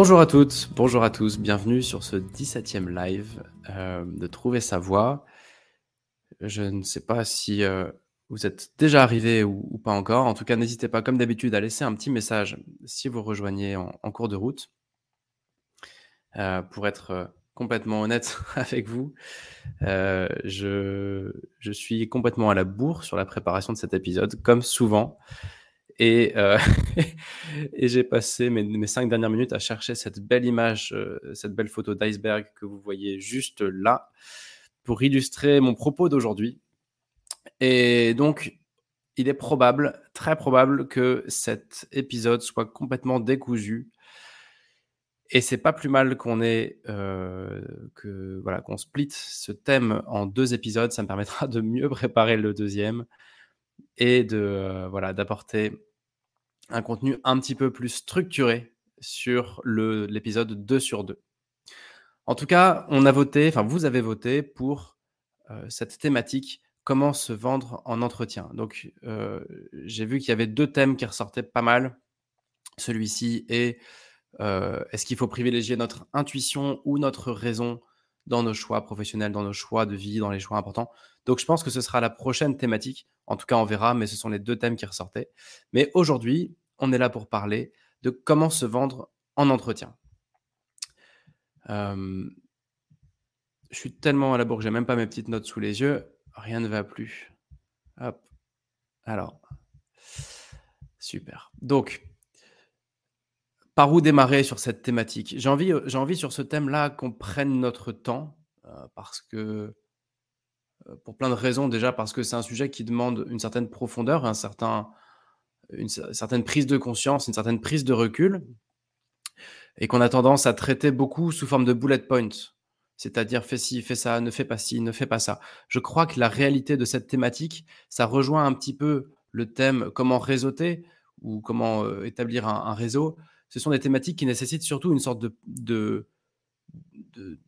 Bonjour à toutes, bonjour à tous, bienvenue sur ce 17e live euh, de Trouver sa voix. Je ne sais pas si euh, vous êtes déjà arrivé ou, pas encore. En tout cas, n'hésitez pas, comme d'habitude, à laisser un petit message si vous rejoignez en, cours de route. Euh, pour être complètement honnête avec vous, je, je, suis complètement à la bourre sur la préparation de cet épisode, comme souvent. Et, euh, et j'ai passé mes, cinq dernières minutes à chercher cette belle image, euh, cette belle photo d'iceberg que vous voyez juste là, pour illustrer mon propos d'aujourd'hui. Et donc, il est probable, très probable, que cet épisode soit complètement décousu. Et c'est pas plus mal qu'on ait euh, que voilà qu'on split ce thème en deux épisodes. Ça me permettra de mieux préparer le deuxième et de voilà d'apporter un contenu un petit peu plus structuré sur l'épisode 2 sur 2. En tout cas, on a voté, enfin vous avez voté pour euh, cette thématique comment se vendre en entretien. Donc euh, j'ai vu qu'il y avait deux thèmes qui ressortaient pas mal. Celui-ci est euh, est-ce qu'il faut privilégier notre intuition ou notre raison dans nos choix professionnels, dans nos choix de vie, dans les choix importants. Donc je pense que ce sera la prochaine thématique. En tout cas, on verra, mais ce sont les deux thèmes qui ressortaient. Mais aujourd'hui, on est là pour parler de comment se vendre en entretien. je suis tellement à la bourre que j'ai même pas mes petites notes sous les yeux. Rien ne va plus. Hop. Alors. Super. Donc, par où démarrer sur cette thématique? J'ai envie, euh, j'ai envie sur ce thème-là qu'on prenne notre temps euh, parce que, euh, pour plein de raisons, déjà parce que c'est un sujet qui demande une certaine profondeur, un certain, une certaine prise de conscience, une certaine prise de recul, et qu'on a tendance à traiter beaucoup sous forme de bullet points, c'est-à-dire fais ci, fais ça, ne fais pas ci, ne fais pas ça. Je crois que la réalité de cette thématique, ça rejoint un petit peu le thème comment réseauter ou comment établir un réseau ce sont des thématiques qui nécessitent surtout une sorte de, de, de,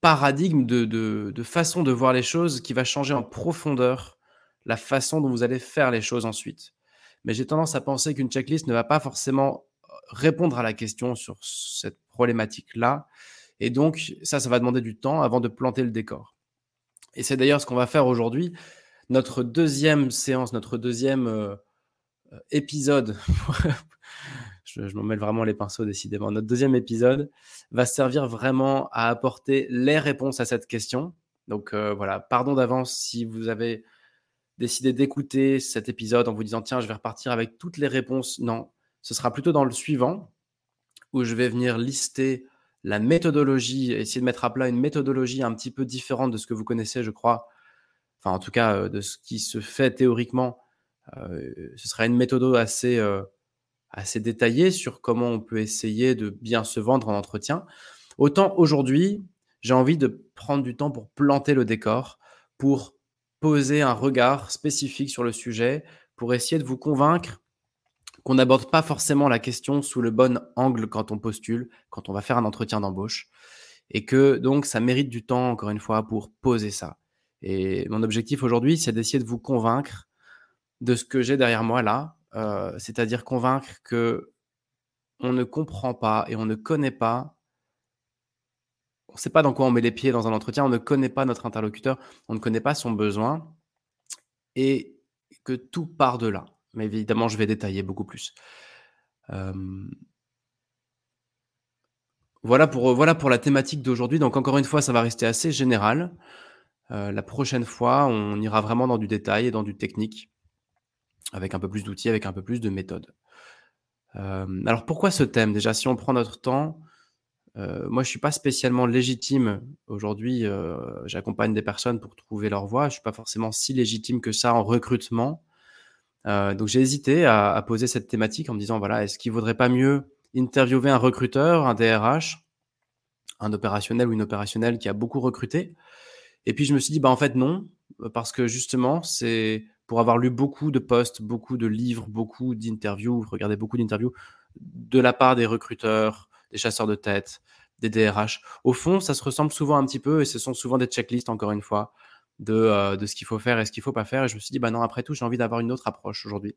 paradigme, de, de, façon de voir les choses qui va changer en profondeur la façon dont vous allez faire les choses ensuite. Mais j'ai tendance à penser qu'une checklist ne va pas forcément répondre à la question sur cette problématique-là. Et donc, ça, ça va demander du temps avant de planter le décor. Et c'est d'ailleurs ce qu'on va faire aujourd'hui. Notre deuxième séance, notre deuxième euh, euh, épisode je, m'en mêle vraiment les pinceaux décidément. Notre deuxième épisode va servir vraiment à apporter les réponses à cette question. Donc euh, voilà, pardon d'avance si vous avez décidé d'écouter cet épisode en vous disant tiens, je vais repartir avec toutes les réponses. Non, ce sera plutôt dans le suivant où je vais venir lister la méthodologie, essayer de mettre à plat une méthodologie un petit peu différente de ce que vous connaissez, je crois. Enfin, en tout cas, euh, de ce qui se fait théoriquement. Euh, ce sera une méthode assez assez détaillé sur comment on peut essayer de bien se vendre en entretien. Autant aujourd'hui, j'ai envie de prendre du temps pour planter le décor, pour poser un regard spécifique sur le sujet, pour essayer de vous convaincre qu'on n'aborde pas forcément la question sous le bon angle quand on postule, quand on va faire un entretien d'embauche, et que donc ça mérite du temps, encore une fois, pour poser ça. Et mon objectif aujourd'hui, c'est d'essayer de vous convaincre de ce que j'ai derrière moi là, euh, c'est-à-dire convaincre que on ne comprend pas et on ne connaît pas on ne sait pas dans quoi on met les pieds dans un entretien, on ne connaît pas notre interlocuteur, on ne connaît pas son besoin et que tout part de là. Mais évidemment, je vais détailler beaucoup plus. Voilà pour, la thématique d'aujourd'hui. Donc encore une fois, ça va rester assez général. Euh, la prochaine fois, on ira vraiment dans du détail et dans du technique avec un peu plus d'outils, avec un peu plus de méthodes. alors pourquoi ce thème? Déjà, si on prend notre temps, moi je suis pas spécialement légitime aujourd'hui. J'accompagne des personnes pour trouver leur voie. Je suis pas forcément si légitime que ça en recrutement. donc j'ai hésité à, poser cette thématique en me disant voilà, est-ce qu'il vaudrait pas mieux interviewer un recruteur, un DRH, un opérationnel ou une opérationnelle qui a beaucoup recruté? Et puis je me suis dit: «Bah, en fait non», parce que justement, c'est pour avoir lu beaucoup de posts, beaucoup de livres, beaucoup d'interviews, regardé beaucoup d'interviews de la part des recruteurs, des chasseurs de tête, des DRH. Au fond, ça se ressemble souvent un petit peu et ce sont souvent des checklists, encore une fois, de, euh, de ce qu'il faut faire et ce qu'il faut pas faire. Et je me suis dit: «Bah, non, après tout, j'ai envie d'avoir une autre approche aujourd'hui».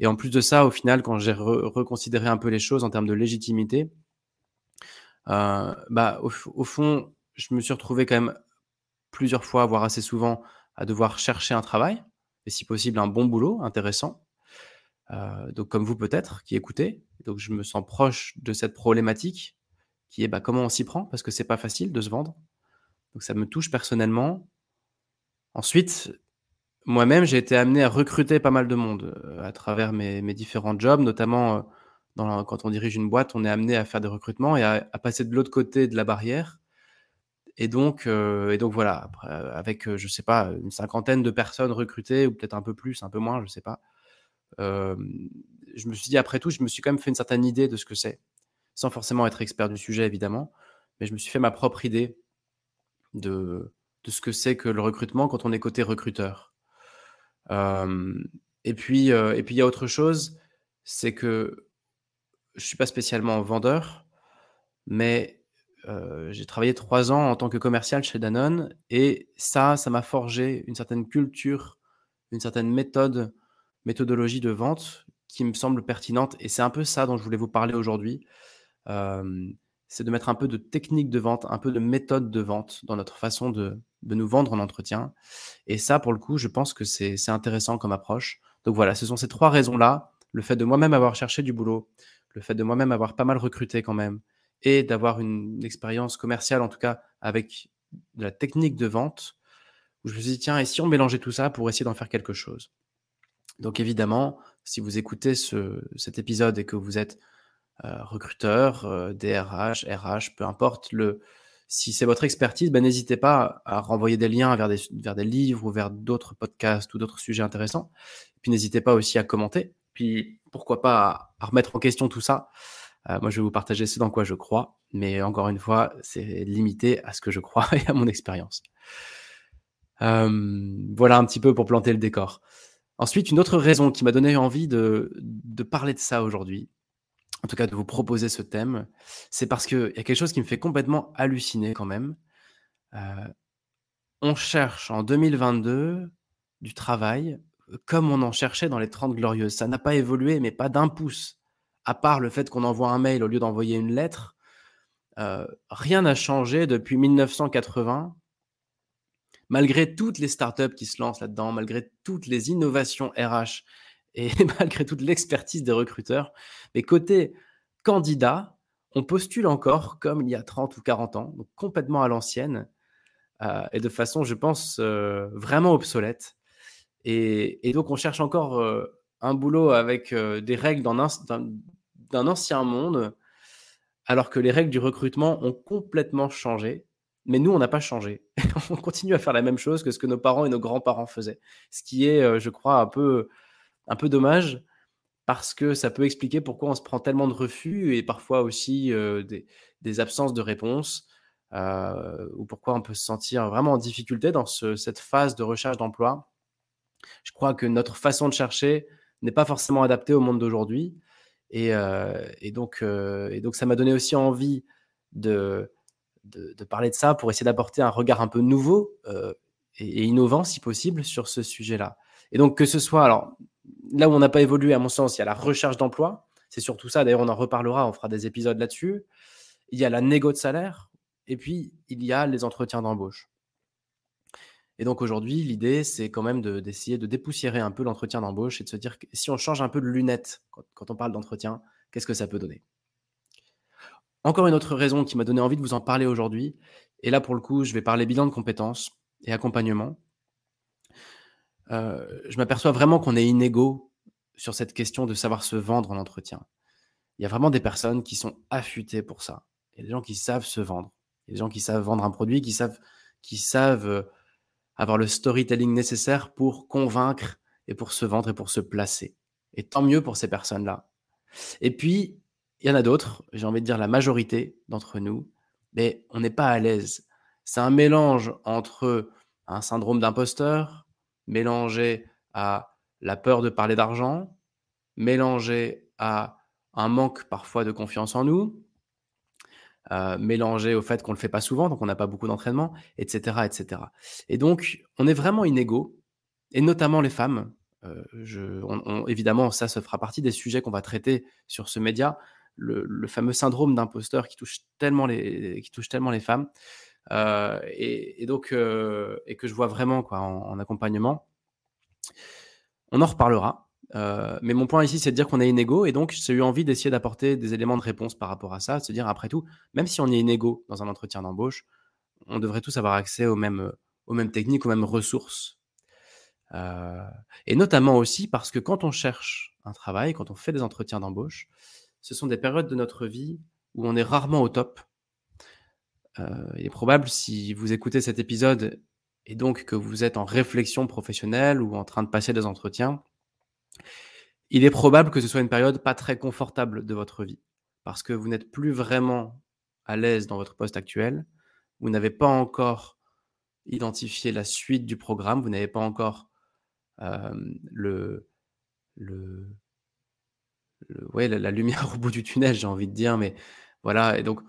Et en plus de ça, au final, quand j'ai reconsidéré un peu les choses en termes de légitimité, euh, bah, au, au, fond, je me suis retrouvé quand même plusieurs fois, voire assez souvent, à devoir chercher un travail, et si possible un bon boulot, intéressant. Euh, donc comme vous peut-être, qui écoutez. Donc je me sens proche de cette problématique, qui est bah, comment on s'y prend, parce que c'est pas facile de se vendre. Donc ça me touche personnellement. Ensuite, moi-même, j'ai été amené à recruter pas mal de monde euh, à travers mes, différents jobs, notamment euh, quand on dirige une boîte, on est amené à faire des recrutements et à passer de l'autre côté de la barrière. Et donc, euh, et donc voilà, après, avec, je sais pas, une cinquantaine de personnes recrutées, ou peut-être un peu plus, un peu moins, je sais pas. je me suis dit, après tout, je me suis quand même fait une certaine idée de ce que c'est, sans forcément être expert du sujet, évidemment, mais je me suis fait ma propre idée de, de ce que c'est que le recrutement quand on est côté recruteur et puis, et il y a autre chose, c'est que je suis pas spécialement vendeur, mais j'ai travaillé trois ans en tant que commercial chez Danone et ça, ça m'a forgé une certaine culture, une certaine méthode, méthodologie de vente qui me semble pertinente et c'est un peu ça dont je voulais vous parler aujourd'hui. c'est de mettre un peu de technique de vente, un peu de méthode de vente dans notre façon de nous vendre en entretien. Et ça, pour le coup, je pense que c'est intéressant comme approche. Donc voilà, ce sont ces trois raisons-là. Le fait de moi-même avoir cherché du boulot, le fait de moi-même avoir pas mal recruté quand même, et d'avoir une expérience commerciale, en tout cas avec de la technique de vente, où je me suis dit, tiens, et si on mélangeait tout ça pour essayer d'en faire quelque chose? Donc évidemment, si vous écoutez ce, cet épisode et que vous êtes euh, recruteur, DRH, euh, RH, peu importe le, si c'est votre expertise, ben, n'hésitez pas à renvoyer des liens vers des, vers des livres ou vers d'autres podcasts ou d'autres sujets intéressants. puis n'hésitez pas aussi à commenter. Puis pourquoi pas à, remettre en question tout ça. Euh, moi, je vais vous partager ce dans quoi je crois, mais encore une fois, c'est limité à ce que je crois et à mon expérience. Euh, voilà un petit peu pour planter le décor. Ensuite, une autre raison qui m'a donné envie de, de parler de ça aujourd'hui, en tout cas de vous proposer ce thème, c'est parce qu'il y a quelque chose qui me fait complètement halluciner quand même. Euh, on cherche en 2022 du travail comme on en cherchait dans les 30 glorieuses. Ça n'a pas évolué, mais pas d'un pouce. À part le fait qu'on envoie un mail au lieu d'envoyer une lettre, euh, rien n'a changé depuis 1980. Malgré toutes les startups qui se lancent là-dedans, malgré toutes les innovations RH et malgré toute l'expertise des recruteurs. Mais côté candidat, on postule encore comme il y a 30 ou 40 ans, donc complètement à l'ancienne, euh, et de façon, je pense, euh, vraiment obsolète. Et, donc, on cherche encore un boulot avec des règles d'un ancien monde, alors que les règles du recrutement ont complètement changé. Mais nous, on n'a pas changé. on continue à faire la même chose que ce que nos parents et nos grands-parents faisaient. Ce qui est, je crois, un peu un peu dommage parce que ça peut expliquer pourquoi on se prend tellement de refus et parfois aussi des, absences de réponse ou pourquoi on peut se sentir vraiment en difficulté dans cette phase de recherche d'emploi. Je crois que notre façon de chercher n'est pas forcément adaptée au monde d'aujourd'hui. Et, donc, et donc, ça m'a donné aussi envie de, de, parler de ça pour essayer d'apporter un regard un peu nouveau et, innovant, si possible, sur ce sujet-là. Et donc, que ce soit, alors, là où on n'a pas évolué, à mon sens, il y a la recherche d'emploi. C'est surtout ça. D'ailleurs, on en reparlera, on fera des épisodes là-dessus. Il y a la négo de salaire. Et puis, il y a les entretiens d'embauche. Et donc aujourd'hui, l'idée, c'est quand même d'essayer de, dépoussiérer un peu l'entretien d'embauche et de se dire si on change un peu de lunettes quand, on parle d'entretien, qu'est-ce que ça peut donner? Encore une autre raison qui m'a donné envie de vous en parler aujourd'hui, et là pour le coup, je vais parler bilan de compétences et accompagnement. Euh, je m'aperçois vraiment qu'on est inégaux sur cette question de savoir se vendre en entretien. Il y a vraiment des personnes qui sont affûtées pour ça. Il y a des gens qui savent se vendre. Il y a des gens qui savent vendre un produit, qui savent, qui savent euh, avoir le storytelling nécessaire pour convaincre et pour se vendre et pour se placer. Et tant mieux pour ces personnes-là. Et puis, il y en a d'autres, j'ai envie de dire la majorité d'entre nous, mais on n'est pas à l'aise. C'est un mélange entre un syndrome d'imposteur, mélangé à la peur de parler d'argent, mélangé à un manque parfois de confiance en nous, euh, mélangé au fait qu'on ne le fait pas souvent, donc on n'a pas beaucoup d'entraînement, etc., etc. Et donc, on est vraiment inégaux, et notamment les femmes. Euh, évidemment, ça, ça fera partie des sujets qu'on va traiter sur ce média, le, fameux syndrome d'imposteur qui touche tellement les, qui touche tellement les femmes, euh, et, donc et que je vois vraiment quoi en accompagnement. On en reparlera. Euh, mais mon point ici, c'est de dire qu'on est inégaux, et donc j'ai eu envie d'essayer d'apporter des éléments de réponse par rapport à ça, de se dire après tout, même si on est inégaux dans un entretien d'embauche, on devrait tous avoir accès aux mêmes, techniques, aux mêmes ressources. Euh, et notamment aussi parce que quand on cherche un travail, quand on fait des entretiens d'embauche, ce sont des périodes de notre vie où on est rarement au top. Euh, il est probable, si vous écoutez cet épisode et donc que vous êtes en réflexion professionnelle ou en train de passer des entretiens, il est probable que ce soit une période pas très confortable de votre vie, parce que vous n'êtes plus vraiment à l'aise dans votre poste actuel, vous n'avez pas encore identifié la suite du programme, vous n'avez pas encore le, le, la, la, lumière au bout du tunnel, j'ai envie de dire, mais voilà, et donc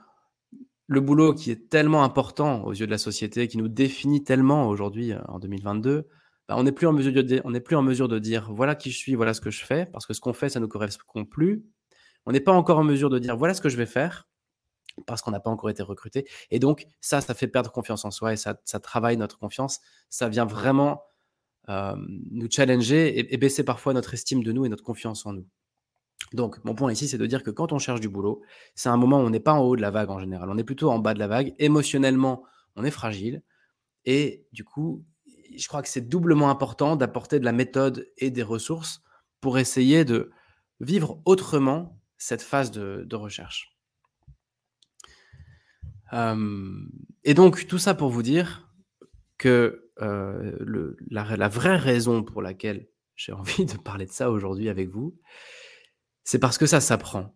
le boulot qui est tellement important aux yeux de la société, qui nous définit tellement aujourd'hui en 2022, bah, on n'est plus, en mesure de on plus en mesure de dire voilà qui je suis, voilà ce que je fais, parce que ce qu'on fait, ça ne nous correspond plus. On n'est pas encore en mesure de dire voilà ce que je vais faire, parce qu'on n'a pas encore été recruté. Et donc, ça, ça fait perdre confiance en soi et ça, travaille notre confiance. Ça vient vraiment euh, nous challenger et, et, baisser parfois notre estime de nous et notre confiance en nous. Donc, mon point ici, c'est de dire que quand on cherche du boulot, c'est un moment où on n'est pas en haut de la vague en général. On est plutôt en bas de la vague. Émotionnellement, on est fragile. Et du coup, je crois que c'est doublement important d'apporter de la méthode et des ressources pour essayer de vivre autrement cette phase de, recherche. et donc, tout ça pour vous dire que euh, la, vraie raison pour laquelle j'ai envie de parler de ça aujourd'hui avec vous, c'est parce que ça s'apprend.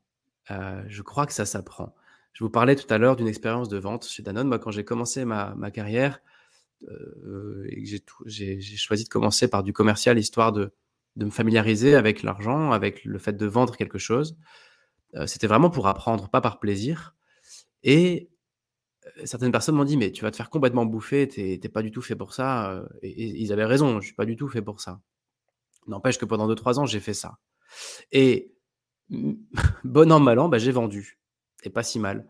Euh, je crois que ça s'apprend. Je vous parlais tout à l'heure d'une expérience de vente chez Danone. Moi, quand j'ai commencé ma, carrière, euh, et que j'ai choisi de commencer par du commercial histoire de, de me familiariser avec l'argent, avec le fait de vendre quelque chose. Euh, c'était vraiment pour apprendre, pas par plaisir. Et euh, certaines personnes m'ont dit, mais tu vas te faire complètement bouffer, tu n'es pas du tout fait pour ça. Et, ils avaient raison, je suis pas du tout fait pour ça. N'empêche que pendant 2-3 ans, j'ai fait ça. Et bon an, mal an, bah, j'ai vendu. Et pas si mal.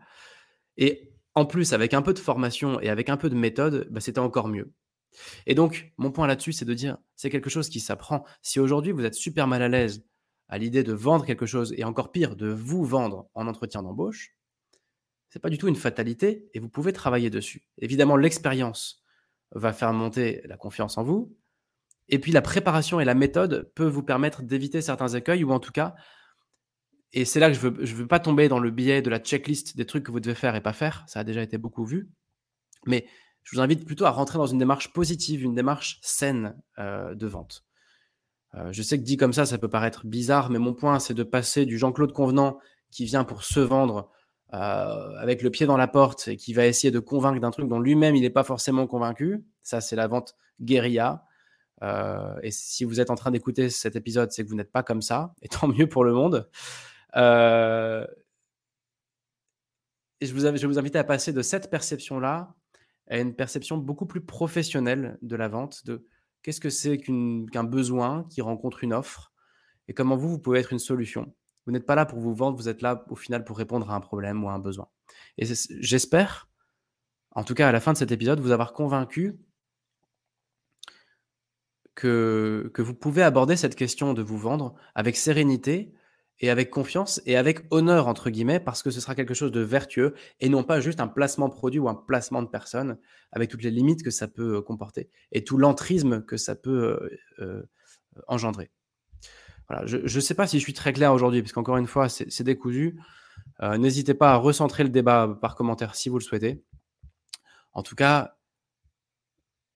Et en plus, avec un peu de formation et avec un peu de méthode, bah, c'était encore mieux. Et donc, mon point là-dessus, c'est de dire, c'est quelque chose qui s'apprend. Si aujourd'hui, vous êtes super mal à l'aise à l'idée de vendre quelque chose, et encore pire, de vous vendre en entretien d'embauche, c'est pas du tout une fatalité, et vous pouvez travailler dessus. Évidemment, l'expérience va faire monter la confiance en vous, et puis la préparation et la méthode peuvent vous permettre d'éviter certains écueils, ou en tout cas et c'est là que je veux, veux pas tomber dans le biais de la checklist des trucs que vous devez faire et pas faire. Ça a déjà été beaucoup vu. Mais je vous invite plutôt à rentrer dans une démarche positive, une démarche saine euh, de vente. Euh, je sais que dit comme ça, ça peut paraître bizarre, mais mon point, c'est de passer du Jean-Claude Convenant qui vient pour se vendre euh, avec le pied dans la porte et qui va essayer de convaincre d'un truc dont lui-même il n'est pas forcément convaincu. Ça, c'est la vente guérilla. et si vous êtes en train d'écouter cet épisode, c'est que vous n'êtes pas comme ça, et tant mieux pour le monde. Euh, et je, vous je vous inviter à passer de cette perception-là à une perception beaucoup plus professionnelle de la vente, de qu'est-ce que c'est qu'un besoin qui rencontre une offre et comment vous, vous pouvez être une solution. Vous n'êtes pas là pour vous vendre, vous êtes là au final pour répondre à un problème ou à un besoin. Et j'espère, en tout cas à la fin de cet épisode, vous avoir convaincu que vous pouvez aborder cette question de vous vendre avec sérénité, et avec confiance et avec honneur, entre guillemets, parce que ce sera quelque chose de vertueux et non pas juste un placement produit ou un placement de personne avec toutes les limites que ça peut euh, comporter et tout l'entrisme que ça peut euh, euh, engendrer. Voilà, je ne sais pas si je suis très clair aujourd'hui, parce qu'encore une fois, c'est décousu. N'hésitez pas à recentrer le débat par commentaire si vous le souhaitez. En tout cas,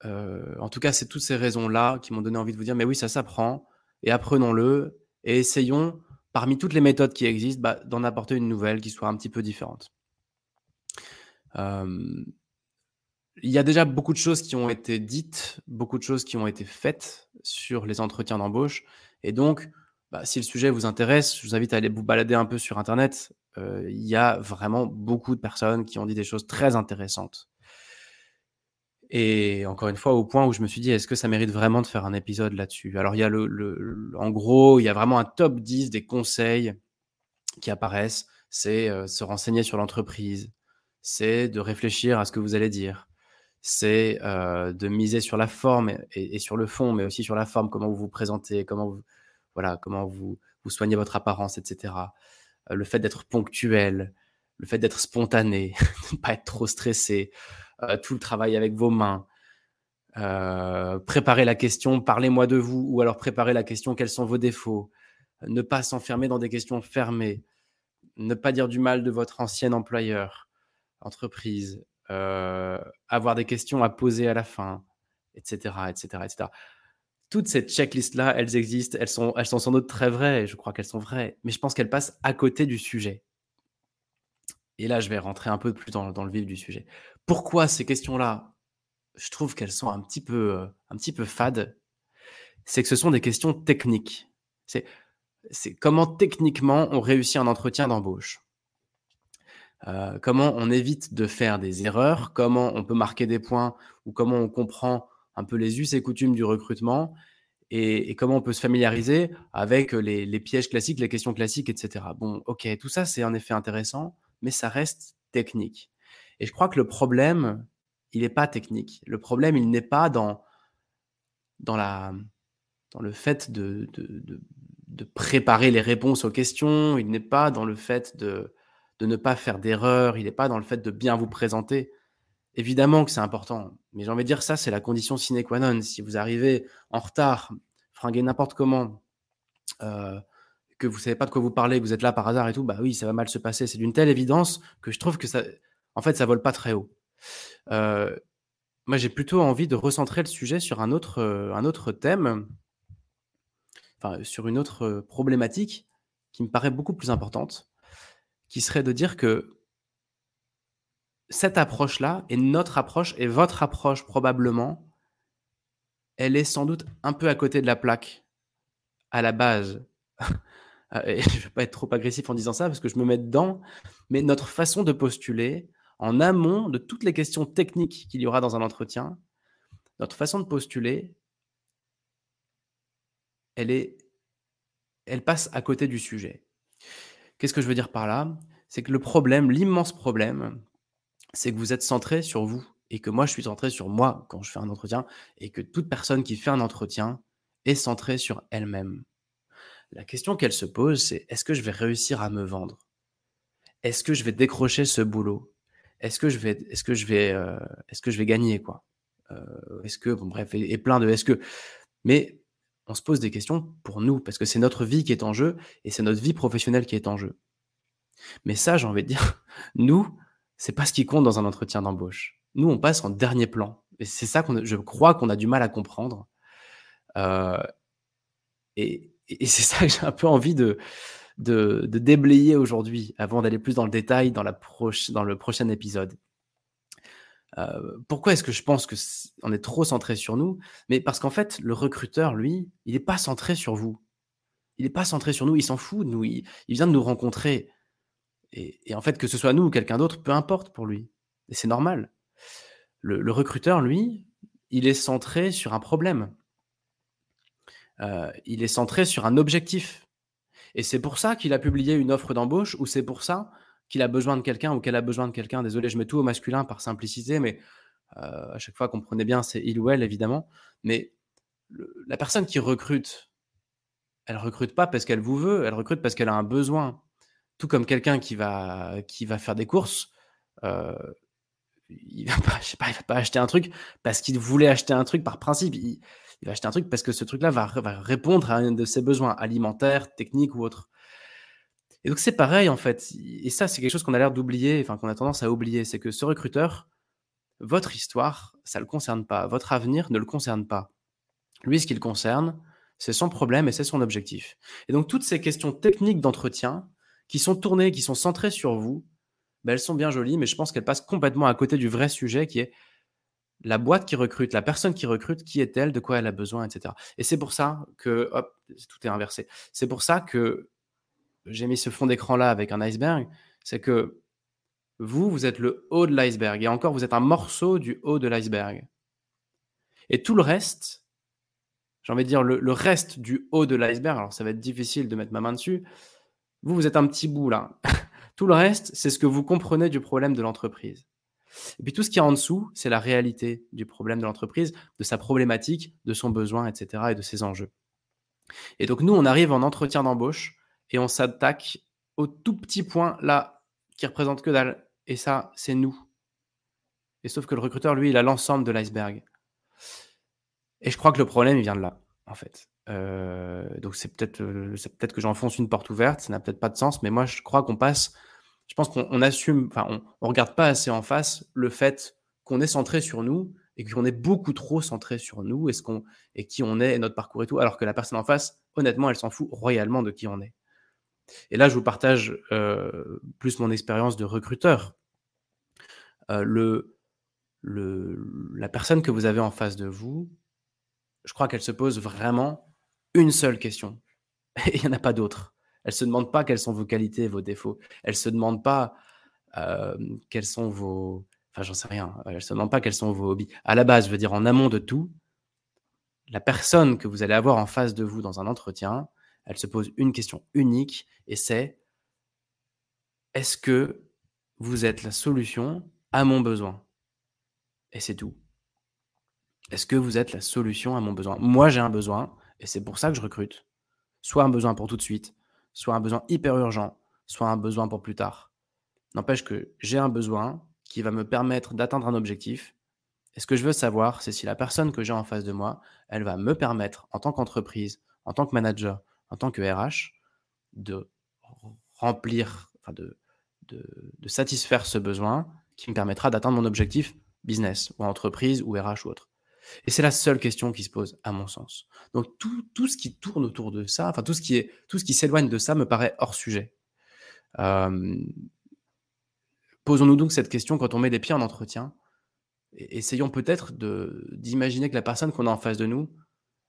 en tout cas, c'est toutes ces raisons-là qui m'ont donné envie de vous dire, mais oui, ça s'apprend, et apprenons-le, et essayons parmi toutes les méthodes qui existent, bah, d'en apporter une nouvelle qui soit un petit peu différente. Il y a déjà beaucoup de choses qui ont été dites, beaucoup de choses qui ont été faites sur les entretiens d'embauche et donc, bah, si le sujet vous intéresse, je vous invite à aller vous balader un peu sur internet. Il y a vraiment beaucoup de personnes qui ont dit des choses très intéressantes. Et encore une fois, au point où je me suis dit: «Est-ce que ça mérite vraiment de faire un épisode là-dessus?» alors il y a le le en gros, il y a vraiment un top 10 des conseils qui apparaissent. C'est, heu, se renseigner sur l'entreprise, c'est de réfléchir à ce que vous allez dire, c'est, heu, de miser sur la forme et sur le fond, mais aussi sur la forme, comment vous vous présentez, comment vous voilà, comment vous soignez votre apparence et cetera. Heu, le fait d'être ponctuel, le fait d'être spontané, ne pas être trop stressé, heu, tout le travail avec vos mains, heu, préparer la question: «Parlez-moi de vous» ou alors préparer la question: «Quels sont vos défauts?» ne pas s'enfermer dans des questions fermées, ne pas dire du mal de votre ancien employeur, entreprise, heu, avoir des questions à poser à la fin et cetera et cetera et cetera. Toutes ces checklists-là, elles existent, elles sont elles sont sans doute très vraies je crois qu'elles sont vraies, mais je pense qu'elles passent à côté du sujet. Et là, je vais rentrer un peu plus dans le vif du sujet. Pourquoi ces questions-là, je trouve qu'elles sont un petit peu, heu, un petit peu fades? C'est que ce sont des questions techniques. C'est comment techniquement on réussit un entretien d'embauche. Heu, comment on évite de faire des erreurs, comment on peut marquer des points ou comment on comprend un peu les us et coutumes du recrutement et comment on peut se familiariser avec, les les pièges classiques, les questions classiques et cetera. Bon, OK, tout ça, c'est en effet intéressant, mais ça reste technique et je crois que le problème, il est pas technique. Le problème, il n'est pas dans dans la dans le fait de de préparer les réponses aux questions, il n'est pas dans le fait de de ne pas faire d'erreurs, il n'est pas dans le fait de bien vous présenter. Évidemment que c'est important, mais j'ai envie de dire ça, c'est la condition sine qua non. Si vous arrivez en retard, fringué n'importe comment, heu, que vous savez pas de quoi vous parlez, que vous êtes là par hasard et tout, bah oui, ça va mal se passer. C'est d'une telle évidence que je trouve que ça en fait, ça vole pas très haut. Heu, moi, j'ai plutôt envie de recentrer le sujet sur un autre, heu, un autre thème enfin, sur une autre, heu, problématique qui me paraît beaucoup plus importante, qui serait de dire que cette approche-là est notre approche et votre approche probablement, elle est sans doute un peu à côté de la plaque, à la base. Et je vais pas être trop agressif en disant ça parce que je me mets dedans, mais notre façon de postuler, en amont de toutes les questions techniques qu'il y aura dans un entretien, notre façon de postuler elle est elle passe à côté du sujet. Qu'est-ce que je veux dire par là? C'est que le problème, l'immense problème, c'est que vous êtes centré sur vous et que moi, je suis centré sur moi quand je fais un entretien et que toute personne qui fait un entretien est centrée sur elle-même. La question qu'elle se pose, c'est: «Est-ce que je vais réussir à me vendre? Est-ce que je vais décrocher ce boulot? Est-ce que je vais est-ce que je vais, heu, est-ce que je vais gagner quoi? Heu, est-ce que» bon bref et et plein de «est-ce que». Mais on se pose des questions pour nous, parce que c'est notre vie qui est en jeu et c'est notre vie professionnelle qui est en jeu. Mais ça, j'ai envie de dire, nous, c'est pas ce qui compte dans un entretien d'embauche. Nous, on passe en dernier plan et c'est ça qu'on je crois qu'on a du mal à comprendre. Heu et et c'est ça que j'ai un peu envie de de déblayer aujourd'hui, avant d'aller plus dans le détail dans la dans le prochain épisode. Heu, pourquoi est-ce que je pense que on est trop centré sur nous? Mais parce qu'en fait, le recruteur, lui, il est pas centré sur vous. Il est pas centré sur nous, il s'en fout de nous, il vient de nous rencontrer et en fait, que ce soit nous ou quelqu'un d'autre, peu importe pour lui et c'est normal. Le recruteur, lui, il est centré sur un problème. Heu, il est centré sur un objectif et c'est pour ça qu'il a publié une offre d'embauche ou c'est pour ça qu'il a besoin de quelqu'un ou qu'elle a besoin de quelqu'un. Désolé, je mets tout au masculin par simplicité, mais heu, à chaque fois comprenez bien, c'est il ou elle évidemment. Mais la personne qui recrute, elle recrute pas parce qu'elle vous veut, elle recrute parce qu'elle a un besoin. Tout comme quelqu'un qui va qui va faire des courses, heu, il il va pas acheter un truc parce qu'il voulait acheter un truc par principe. Il va acheter un truc parce que ce truc-là va répondre à un de ses besoins alimentaires, techniques ou autres. Et donc c'est pareil en fait, et ça c'est quelque chose qu'on a l'air d'oublier, enfin qu'on a tendance à oublier, c'est que ce recruteur, votre histoire, ça le concerne pas, votre avenir ne le concerne pas. Lui, ce qui le concerne, c'est son problème et c'est son objectif. Et donc toutes ces questions techniques d'entretien qui sont tournées, qui sont centrées sur vous, bah, elles sont bien jolies, mais je pense qu'elles passent complètement à côté du vrai sujet qui est la boîte qui recrute, la personne qui recrute, qui est-elle, de quoi elle a besoin, etc. Et c'est pour ça que, hop, tout est inversé. C'est pour ça que j'ai mis ce fond d'écran là avec un iceberg. C'est que vous, vous êtes le haut de l'iceberg. Et encore, vous êtes un morceau du haut de l'iceberg. Et tout le reste, j'ai envie de dire le, reste du haut de l'iceberg, alors ça va être difficile de mettre ma main dessus, vous, vous êtes un petit bout là. tout le reste, c'est ce que vous comprenez du problème de l'entreprise. Et puis tout ce qui est en dessous, c'est la réalité du problème de l'entreprise, de sa problématique, de son besoin, etc. et de ses enjeux. Et donc nous, on arrive en entretien d'embauche et on s'attaque au tout petit point là qui représente que dalle. Et ça, c'est nous. Et sauf que le recruteur, lui, il a l'ensemble de l'iceberg. Et je crois que le problème, il vient de là, en fait. Euh, donc c'est peut-être euh, peut-être que j'enfonce une porte ouverte, ça n'a peut-être pas de sens, mais moi je crois qu'on passe, je pense qu'on assume, enfin on, on regarde pas assez en face le fait qu'on est centré sur nous et qu'on est beaucoup trop centré sur nous et ce et qui on est et notre parcours et tout, alors que la personne en face, honnêtement, elle s'en fout royalement de qui on est. Et là, je vous partage euh, plus mon expérience de recruteur. Euh, le, la personne que vous avez en face de vous, je crois qu'elle se pose vraiment une seule question. Et il n'y en a pas d'autre. Elle ne se demande pas quelles sont vos qualités vos défauts. Elle ne se demande pas euh, quels sont vos... Enfin, j'en sais rien. Elle se demande pas quels sont vos hobbies. À la base, je veux dire, en amont de tout, la personne que vous allez avoir en face de vous dans un entretien, elle se pose une question unique et c'est est-ce que vous êtes la solution à mon besoin? Et c'est tout. Est-ce que vous êtes la solution à mon besoin? Moi, j'ai un besoin et c'est pour ça que je recrute. Soit un besoin pour tout de suite, soit un besoin hyper urgent, soit un besoin pour plus tard. N'empêche que j'ai un besoin qui va me permettre d'atteindre un objectif. Et ce que je veux savoir, c'est si la personne que j'ai en face de moi, elle va me permettre, en tant qu'entreprise, en tant que manager, en tant que RH, de remplir, de, de, satisfaire ce besoin qui me permettra d'atteindre mon objectif business ou entreprise ou RH ou autre. Et c'est la seule question qui se pose, à mon sens. Donc tout, ce qui tourne autour de ça, enfin tout ce qui s'éloigne de ça, me paraît hors sujet. Posons-nous donc cette question quand on met des pieds en entretien. Et essayons peut-être d'imaginer que la personne qu'on a en face de nous,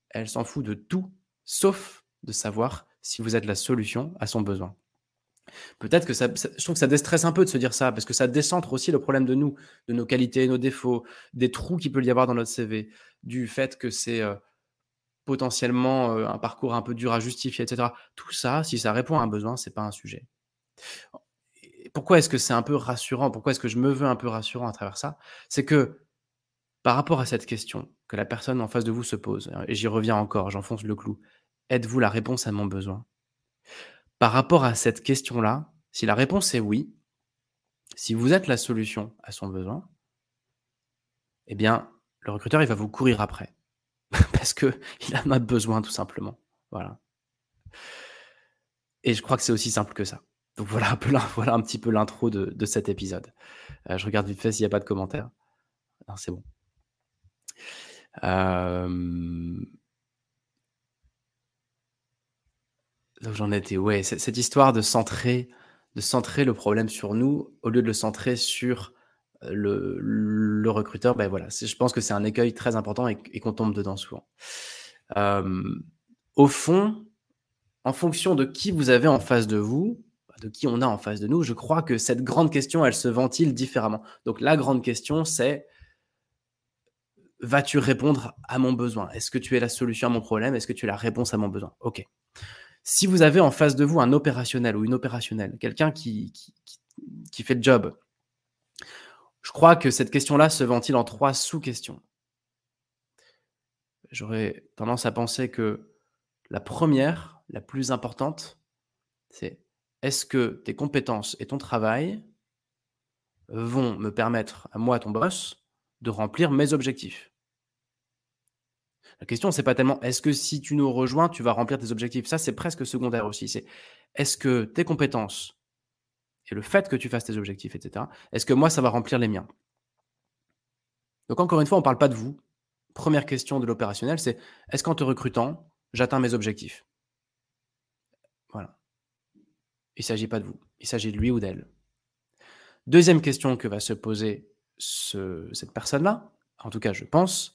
elle s'en fout de tout, sauf de savoir si vous êtes la solution à son besoin. Peut-être que ça, je trouve que ça déstresse un peu de se dire ça, parce que ça décentre aussi le problème de nous, de nos qualités, nos défauts, des trous qu'il peut y avoir dans notre CV, du fait que c'est euh, potentiellement euh, un parcours un peu dur à justifier, etc. Tout ça, si ça répond à un besoin, c'est pas un sujet. pourquoi est-ce que c'est un peu rassurant Pourquoi est-ce que je me veux un peu rassurant à travers ça? C'est que par rapport à cette question que la personne en face de vous se pose, et j'y reviens encore, j'enfonce le clou, Êtes-vous la réponse à mon besoin? Par rapport à cette question-là, si la réponse est oui, si vous êtes la solution à son besoin, eh bien, le recruteur, il va vous courir après. Parce qu'il en a besoin, tout simplement. Voilà. Et je crois que c'est aussi simple que ça. Donc voilà un, peu, petit peu l'intro de, cet épisode. Euh, je regarde vite fait s'il n'y a pas de commentaires. C'est bon. Euh, j'en étais, ouais, cette histoire de centrer, de centrer le problème sur nous au lieu de le centrer sur euh, le, recruteur, ben voilà, je pense que c'est un écueil très important et, qu'on tombe dedans souvent. Au fond, en fonction de qui vous avez en face de vous, de qui on a en face de nous, je crois que cette grande question, elle se ventile différemment. Donc la grande question, c'est vas-tu répondre à mon besoin? Est-ce que tu es la solution à mon problème? Est-ce que tu es la réponse à mon besoin? Ok. Si vous avez en face de vous un opérationnel ou une opérationnelle, quelqu'un qui, qui, fait le job, je crois que cette question-là se ventile en trois sous-questions. J'aurais tendance à penser que la première, la plus importante, c'est est-ce que tes compétences et ton travail vont me permettre, à moi, ton boss, de remplir mes objectifs? La question, c'est pas tellement est-ce que si tu nous rejoins, tu vas remplir tes objectifs? Ça, c'est presque secondaire aussi. C'est est-ce que tes compétences et le fait que tu fasses tes objectifs, etc., est-ce que moi, ça va remplir les miens? Donc, encore une fois, on ne parle pas de vous. Première question de l'opérationnel, c'est est-ce qu'en te recrutant, j'atteins mes objectifs? Voilà. Il ne s'agit pas de vous. Il s'agit de lui ou d'elle. Deuxième question que va se poser ce cette personne-là, en tout cas je pense,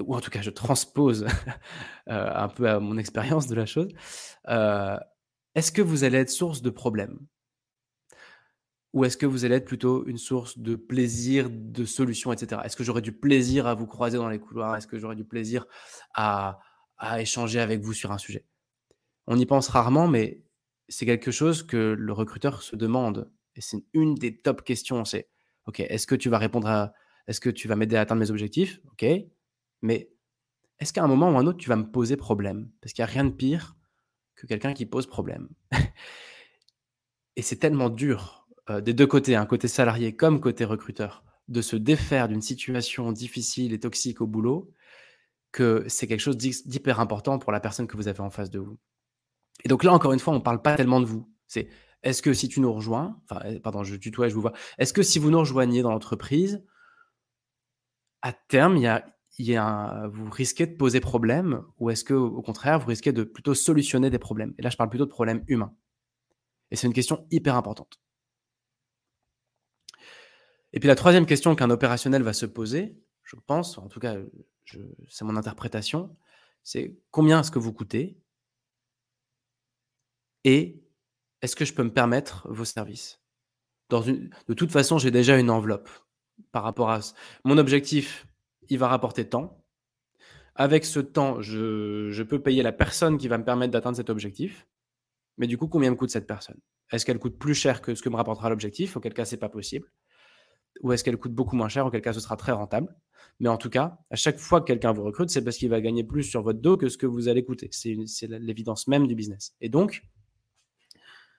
ou en tout cas je transpose, heu, un peu mon expérience de la chose, heu, est-ce que vous allez être source de problèmes? Ou est-ce que vous allez être plutôt une source de plaisir, de solutions, et cetera? Est-ce que j'aurai du plaisir à vous croiser dans les couloirs? Est-ce que j'aurai du plaisir à à échanger avec vous sur un sujet? On y pense rarement, mais c'est quelque chose que le recruteur se demande et c'est une des top questions, c'est: «OK, est-ce que tu vas répondre à est-ce que tu vas m'aider à atteindre mes objectifs? OK, mais est-ce qu'à un moment ou un autre, tu vas me poser problème?» parce qu'il y a rien de pire que quelqu'un qui pose problème et c'est tellement dur, heu, des 2 côtés, hein, côté salarié comme côté recruteur, de se défaire d'une situation difficile et toxique au boulot, que c'est quelque chose d'hyper important pour la personne que vous avez en face de vous et donc là, encore une fois, on parle pas tellement de vous. C'est est-ce que si tu nous rejoins enfin, eh, pardon, je tutoie, je vous vois. Est-ce que si vous nous rejoignez dans l'entreprise à terme, il y a il y a vous risquez de poser problème ou est-ce qu'au au contraire, vous risquez de plutôt solutionner des problèmes? Et là, je parle plutôt de problèmes humains et c'est une question hyper importante. Et puis la troisième question qu'un opérationnel va se poser, je pense, en tout cas, c'est mon interprétation, c'est: «Combien est-ce que vous coûtez?» «Et est-ce que je peux me permettre vos services?» de toute façon, j'ai déjà une enveloppe par rapport à mon objectif, il va rapporter tant. Avec ce temps, je peux payer la personne qui va me permettre d'atteindre cet objectif. Mais du coup, combien me coûte cette personne? Est-ce qu'elle coûte plus cher que ce que me rapportera l'objectif? Auquel cas, c'est pas possible. Ou est-ce qu'elle coûte beaucoup moins cher? Auquel cas, ce sera très rentable. Mais en tout cas, à chaque fois que quelqu'un vous recrute, c'est parce qu'il va gagner plus sur votre dos que ce que vous allez coûter. C'est l'évidence même du business et donc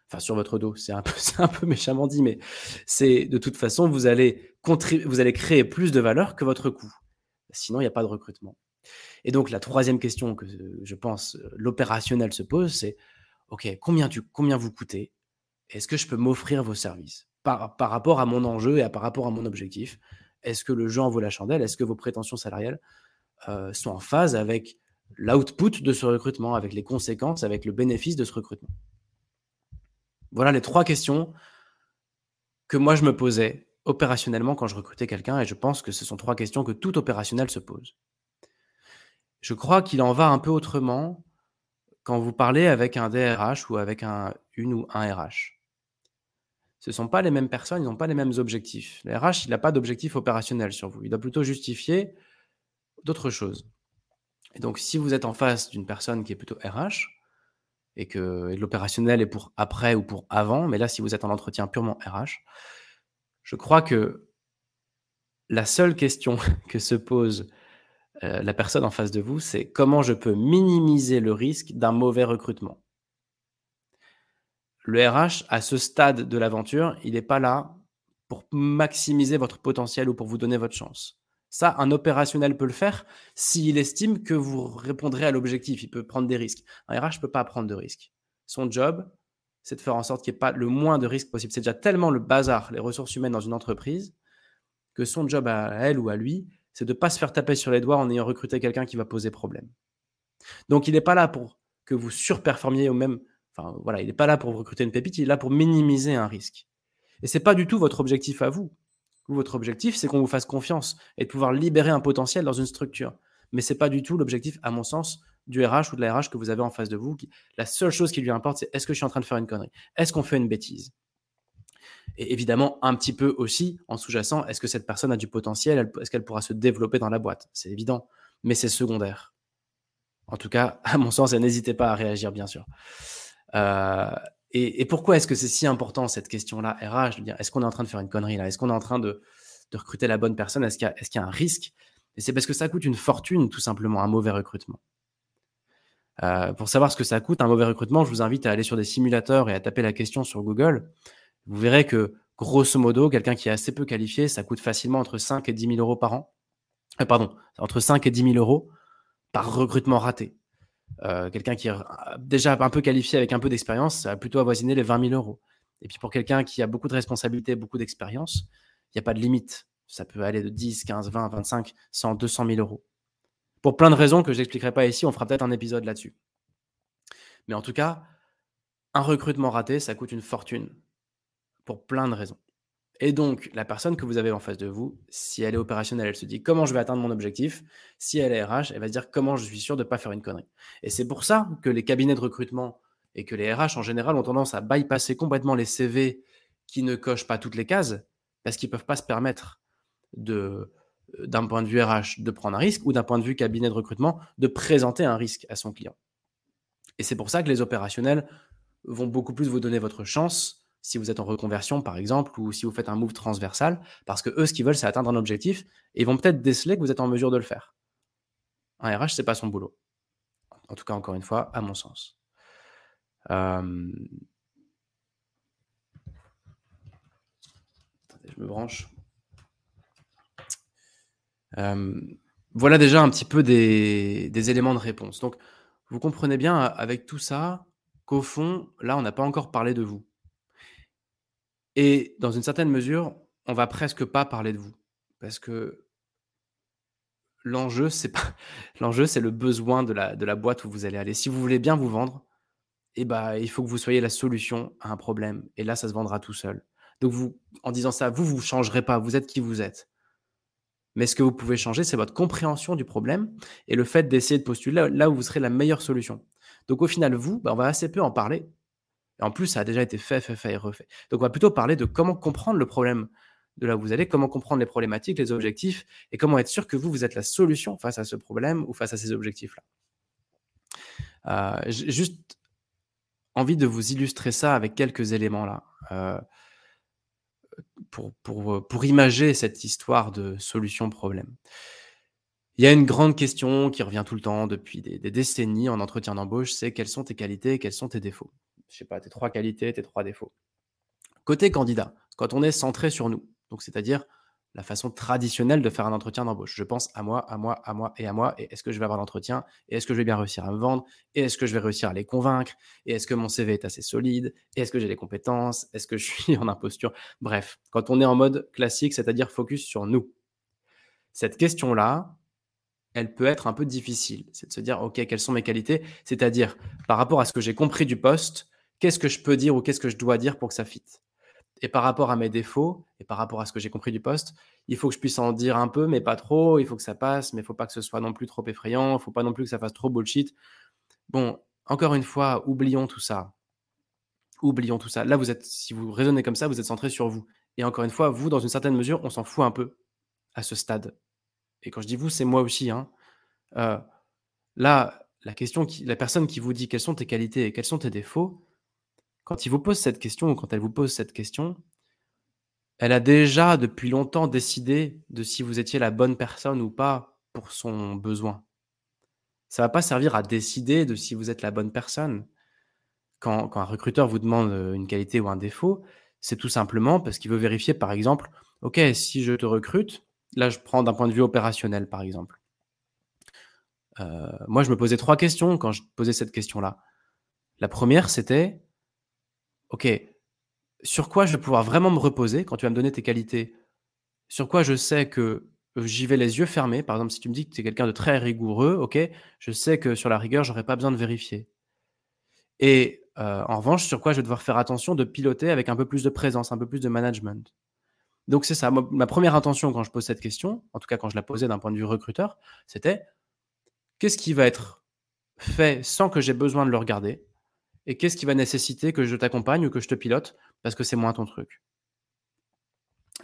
enfin sur votre dos, c'est un peu méchamment dit, mais c'est de toute façon, vous allez créer plus de valeur que votre coût. Sinon, il y a pas de recrutement et donc la troisième question que je pense, heu, l'opérationnel se pose, c'est: «OK, combien vous coûtez? Est-ce que je peux m'offrir vos services? Par rapport à mon enjeu et par rapport à mon objectif, est-ce que le jeu en vaut la chandelle? Est-ce que vos prétentions salariales, heu, sont en phase avec l'output de ce recrutement, avec les conséquences, avec le bénéfice de ce recrutement?» Voilà les 3 questions que moi je me posais opérationnellement quand je recrutais quelqu'un et je pense que ce sont 3 questions que tout opérationnel se pose. Je crois qu'il en va un peu autrement quand vous parlez avec un DRH ou avec un une ou un RH. Ce sont pas les mêmes personnes, ils ont pas les mêmes objectifs. Le RH, il a pas d'objectif opérationnel sur vous. Il doit plutôt justifier d'autres choses et donc si vous êtes en face d'une personne qui est plutôt RH et que l'opérationnel est pour après ou pour avant, mais là, si vous êtes en entretien purement RH, je crois que la seule question que se pose, heu, la personne en face de vous, c'est: «Comment je peux minimiser le risque d'un mauvais recrutement?» Le RH, à ce stade de l'aventure, il est pas là pour maximiser votre potentiel ou pour vous donner votre chance. Ça, un opérationnel peut le faire s'il estime que vous répondrez à l'objectif. Il peut prendre des risques. Un RH peut pas prendre de risques. Son job, c'est de faire en sorte qu'il y ait pas le moins de risques possible. C'est déjà tellement le bazar, les ressources humaines dans une entreprise, que son job à elle ou à lui, c'est de pas se faire taper sur les doigts en ayant recruté quelqu'un qui va poser problème. Donc il est pas là pour que vous surperformiez au même enfin voilà, il est pas là pour recruter une pépite, il est là pour minimiser un risque et c'est pas du tout votre objectif à vous. Votre objectif, c'est qu'on vous fasse confiance et de pouvoir libérer un potentiel dans une structure. Mais c'est pas du tout l'objectif, à mon sens, du RH ou de la RH que vous avez en face de vous. La seule chose qui lui importe, c'est est-ce que je suis en train de faire une connerie? Est-ce qu'on fait une bêtise? Et évidemment, un petit peu aussi, en sous-jacent, est-ce que cette personne a du potentiel? Est-ce qu'elle pourra se développer dans la boîte? C'est évident, mais c'est secondaire. En tout cas, à mon sens, n'hésitez pas à réagir, bien sûr. Euh, et, pourquoi est-ce que c'est si important cette question-là, RH, est-ce qu'on est en train de faire une connerie là? Est-ce qu'on est en train de, recruter la bonne personne? Est-ce qu'il y, a un risque? Et c'est parce que ça coûte une fortune, tout simplement, un mauvais recrutement. Euh, pour savoir ce que ça coûte, un mauvais recrutement, je vous invite à aller sur des simulateurs et à taper la question sur Google. Vous verrez que, grosso modo, quelqu'un qui est assez peu qualifié, ça coûte facilement entre 5 et 10 000 euros par an. Euh, pardon, entre 5 et 10 000 euros par recrutement raté. Euh, quelqu'un qui est déjà un peu qualifié avec un peu d'expérience, ça va plutôt avoisiner les 20 000 euros. Et puis pour quelqu'un qui a beaucoup de responsabilités, beaucoup d'expérience, il n'y a pas de limite. Ça peut aller de 10, 15, 20, 25, 100, 200 000 euros. Pour plein de raisons que je n'expliquerai pas ici, on fera peut-être un épisode là-dessus. Mais en tout cas, un recrutement raté, ça coûte une fortune. Pour plein de raisons. Et donc, la personne que vous avez en face de vous, si elle est opérationnelle, elle se dit comment je vais atteindre mon objectif? Si elle est RH, elle va se dire comment je suis sûr de ne pas faire une connerie? Et c'est pour ça que les cabinets de recrutement et que les RH en général ont tendance à bypasser complètement les CV qui ne cochent pas toutes les cases parce qu'ils ne peuvent pas se permettre de, d'un point de vue RH de prendre un risque ou d'un point de vue cabinet de recrutement de présenter un risque à son client. Et c'est pour ça que les opérationnels vont beaucoup plus vous donner votre chance si vous êtes en reconversion, par exemple, ou si vous faites un move transversal, parce que eux, ce qu'ils veulent, c'est atteindre un objectif, et ils vont peut-être déceler que vous êtes en mesure de le faire. Un RH, c'est pas son boulot. En tout cas, encore une fois, à mon sens. Euh, attendez, je me branche. Euh, voilà déjà un petit peu des, éléments de réponse. Donc, vous comprenez bien avec tout ça qu'au fond, là, on n'a pas encore parlé de vous. Et dans une certaine mesure, on va presque pas parler de vous. Parce que l'enjeu, c'est pas l'enjeu, c'est le besoin de la, de la boîte où vous allez aller. Si vous voulez bien vous vendre, eh ben, il faut que vous soyez la solution à un problème. Et là, ça se vendra tout seul. Donc, vous, en disant ça, vous, vous ne changerez pas. Vous êtes qui vous êtes. Mais ce que vous pouvez changer, c'est votre compréhension du problème et le fait d'essayer de postuler là, où vous serez la meilleure solution. Donc, au final, vous, ben, on va assez peu en parler en plus, ça a déjà été fait, fait, fait et refait. Donc, on va plutôt parler de comment comprendre le problème de là où vous allez, comment comprendre les problématiques, les objectifs, et comment être sûr que vous, vous êtes la solution face à ce problème ou face à ces objectifs-là. Euh, juste envie de vous illustrer ça avec quelques éléments là. Euh, pour, pour, pour imager cette histoire de solution-problème. Il y a une grande question qui revient tout le temps depuis des, des décennies en entretien d'embauche, c'est quelles sont tes qualités et quels sont tes défauts? Je sais pas, tes trois qualités, tes trois défauts. Côté candidat, quand on est centré sur nous, donc c'est-à-dire la façon traditionnelle de faire un entretien d'embauche. Je pense à moi, à moi, à moi et à moi. Et est-ce que je vais avoir l'entretien Et est-ce que je vais bien réussir à me vendre Et est-ce que je vais réussir à les convaincre Et est-ce que mon CV est assez solide Et est-ce que j'ai les compétences Est-ce que je suis en imposture Bref, quand on est en mode classique, c'est-à-dire focus sur nous. Cette question-là, elle peut être un peu difficile. C'est de se dire, OK, quelles sont mes qualités? C'est-à-dire, par rapport à ce que j'ai compris du poste, qu'est-ce que je peux dire ou qu'est-ce que je dois dire pour que ça fitte? Et par rapport à mes défauts et par rapport à ce que j'ai compris du poste, il faut que je puisse en dire un peu, mais pas trop. Il faut que ça passe, mais il faut pas que ce soit non plus trop effrayant. Il faut pas non plus que ça fasse trop bullshit. Bon, encore une fois, oublions tout ça. Oublions tout ça. Là, vous êtes, si vous raisonnez comme ça, vous êtes centré sur vous. Et encore une fois, vous, dans une certaine mesure, on s'en fout un peu à ce stade. Et quand je dis vous, c'est moi aussi. Hein. Euh, là, la question qui, la personne qui vous dit quelles sont tes qualités et quels sont tes défauts, quand il vous pose cette question ou quand elle vous pose cette question, elle a déjà depuis longtemps décidé de si vous étiez la bonne personne ou pas pour son besoin. Ça va pas servir à décider de si vous êtes la bonne personne. Quand, quand un recruteur vous demande euh, une qualité ou un défaut, c'est tout simplement parce qu'il veut vérifier, par exemple, OK, si je te recrute, là je prends d'un point de vue opérationnel, par exemple. Euh, moi, je me posais trois questions quand je posais cette question-là. La première, c'était OK, sur quoi je vais pouvoir vraiment me reposer quand tu vas me donner tes qualités? Sur quoi je sais que, j'y vais les yeux fermés? Par exemple, si tu me dis que tu es quelqu'un de très rigoureux, OK, je sais que sur la rigueur, j'aurais pas besoin de vérifier. Et euh, en revanche, sur quoi je vais devoir faire attention de piloter avec un peu plus de présence, un peu plus de management? Donc c'est ça, ma première intention quand je pose cette question, en tout cas quand je la posais d'un point de vue recruteur, c'était: «Qu'est-ce qui va être fait sans que j'ai besoin de le regarder?» Et qu'est-ce qui va nécessiter que je t'accompagne ou que je te pilote parce que c'est moins ton truc?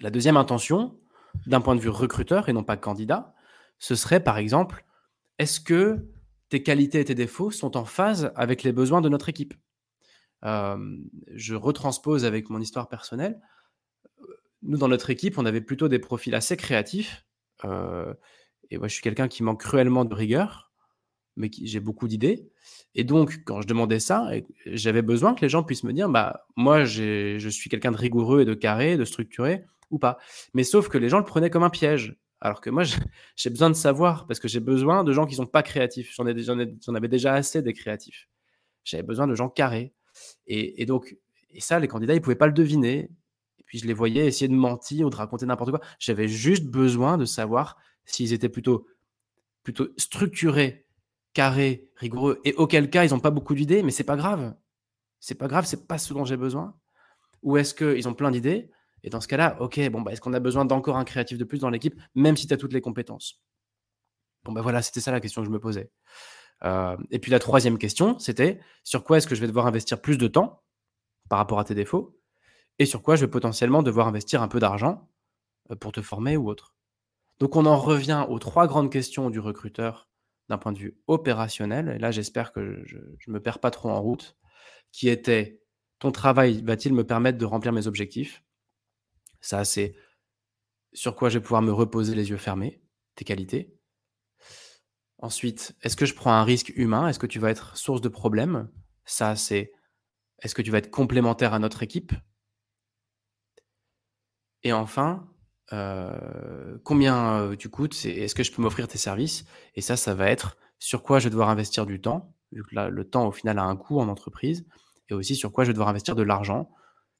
La deuxième intention, d'un point de vue recruteur et non pas candidat, ce serait par exemple, est-ce que tes qualités et tes défauts sont en phase avec les besoins de notre équipe? Euh, Je retranspose avec mon histoire personnelle. Nous, dans notre équipe, on avait plutôt des profils assez créatifs. Euh, et moi, je suis quelqu'un qui manque cruellement de rigueur mais j'ai beaucoup d'idées. Et donc, quand je demandais ça, j'avais besoin que les gens puissent me dire, bah, moi, je suis quelqu'un de rigoureux et de carré, de structuré, ou pas. Mais sauf que les gens le prenaient comme un piège. Alors que moi, j'ai besoin de savoir, parce que j'ai besoin de gens qui sont pas créatifs. J'en avais déjà assez des créatifs. J'avais besoin de gens carrés. Et, donc, et ça, les candidats, ils pouvaient pas le deviner. Et puis, je les voyais essayer de mentir ou de raconter n'importe quoi. J'avais juste besoin de savoir s'ils étaient plutôt, plutôt structurés carré, rigoureux, et auquel cas ils n'ont pas beaucoup d'idées, mais c'est pas grave. C'est pas grave, c'est pas ce dont j'ai besoin. Ou est-ce qu'ils ont plein d'idées Et dans ce cas-là, OK, bon, bah, est-ce qu'on a besoin d'encore un créatif de plus dans l'équipe, même si tu as toutes les compétences? Bon, ben voilà, c'était ça la question que je me posais. Euh, et puis la troisième question, c'était sur quoi est-ce que je vais devoir investir plus de temps par rapport à tes défauts et sur quoi je vais potentiellement devoir investir un peu d'argent euh, pour te former ou autre? Donc on en revient aux trois grandes questions du recruteur d'un point de vue opérationnel, et là j'espère que je ne me perds pas trop en route, qui était ton travail va-t-il me permettre de remplir mes objectifs? Ça c'est sur quoi je vais pouvoir me reposer les yeux fermés, tes qualités. Ensuite, est-ce que je prends un risque humain? Est-ce que tu vas être source de problème Ça c'est est-ce que tu vas être complémentaire à notre équipe? Et enfin, euh, combien euh, tu coûtes, est-ce que je peux m'offrir tes services? Et ça, ça va être sur quoi je vais devoir investir du temps, vu que là, le temps au final a un coût en entreprise, et aussi sur quoi je vais devoir investir de l'argent.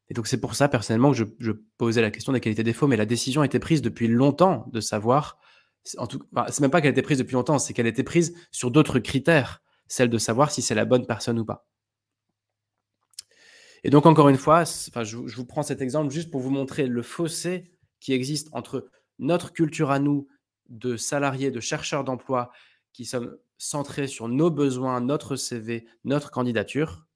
Et donc c'est pour ça personnellement que je, posais la question des qualités défauts, mais la décision a été prise depuis longtemps de savoir, en tout, c'est même pas qu'elle a été prise depuis longtemps, c'est qu'elle été prise sur d'autres critères, celle de savoir si c'est la bonne personne ou pas. Et donc encore une fois, enfin, je vous prends cet exemple juste pour vous montrer le fossé qui existe entre notre culture à nous de salariés, de chercheurs d'emploi, qui sommes centrés sur nos besoins, notre CV, notre candidature,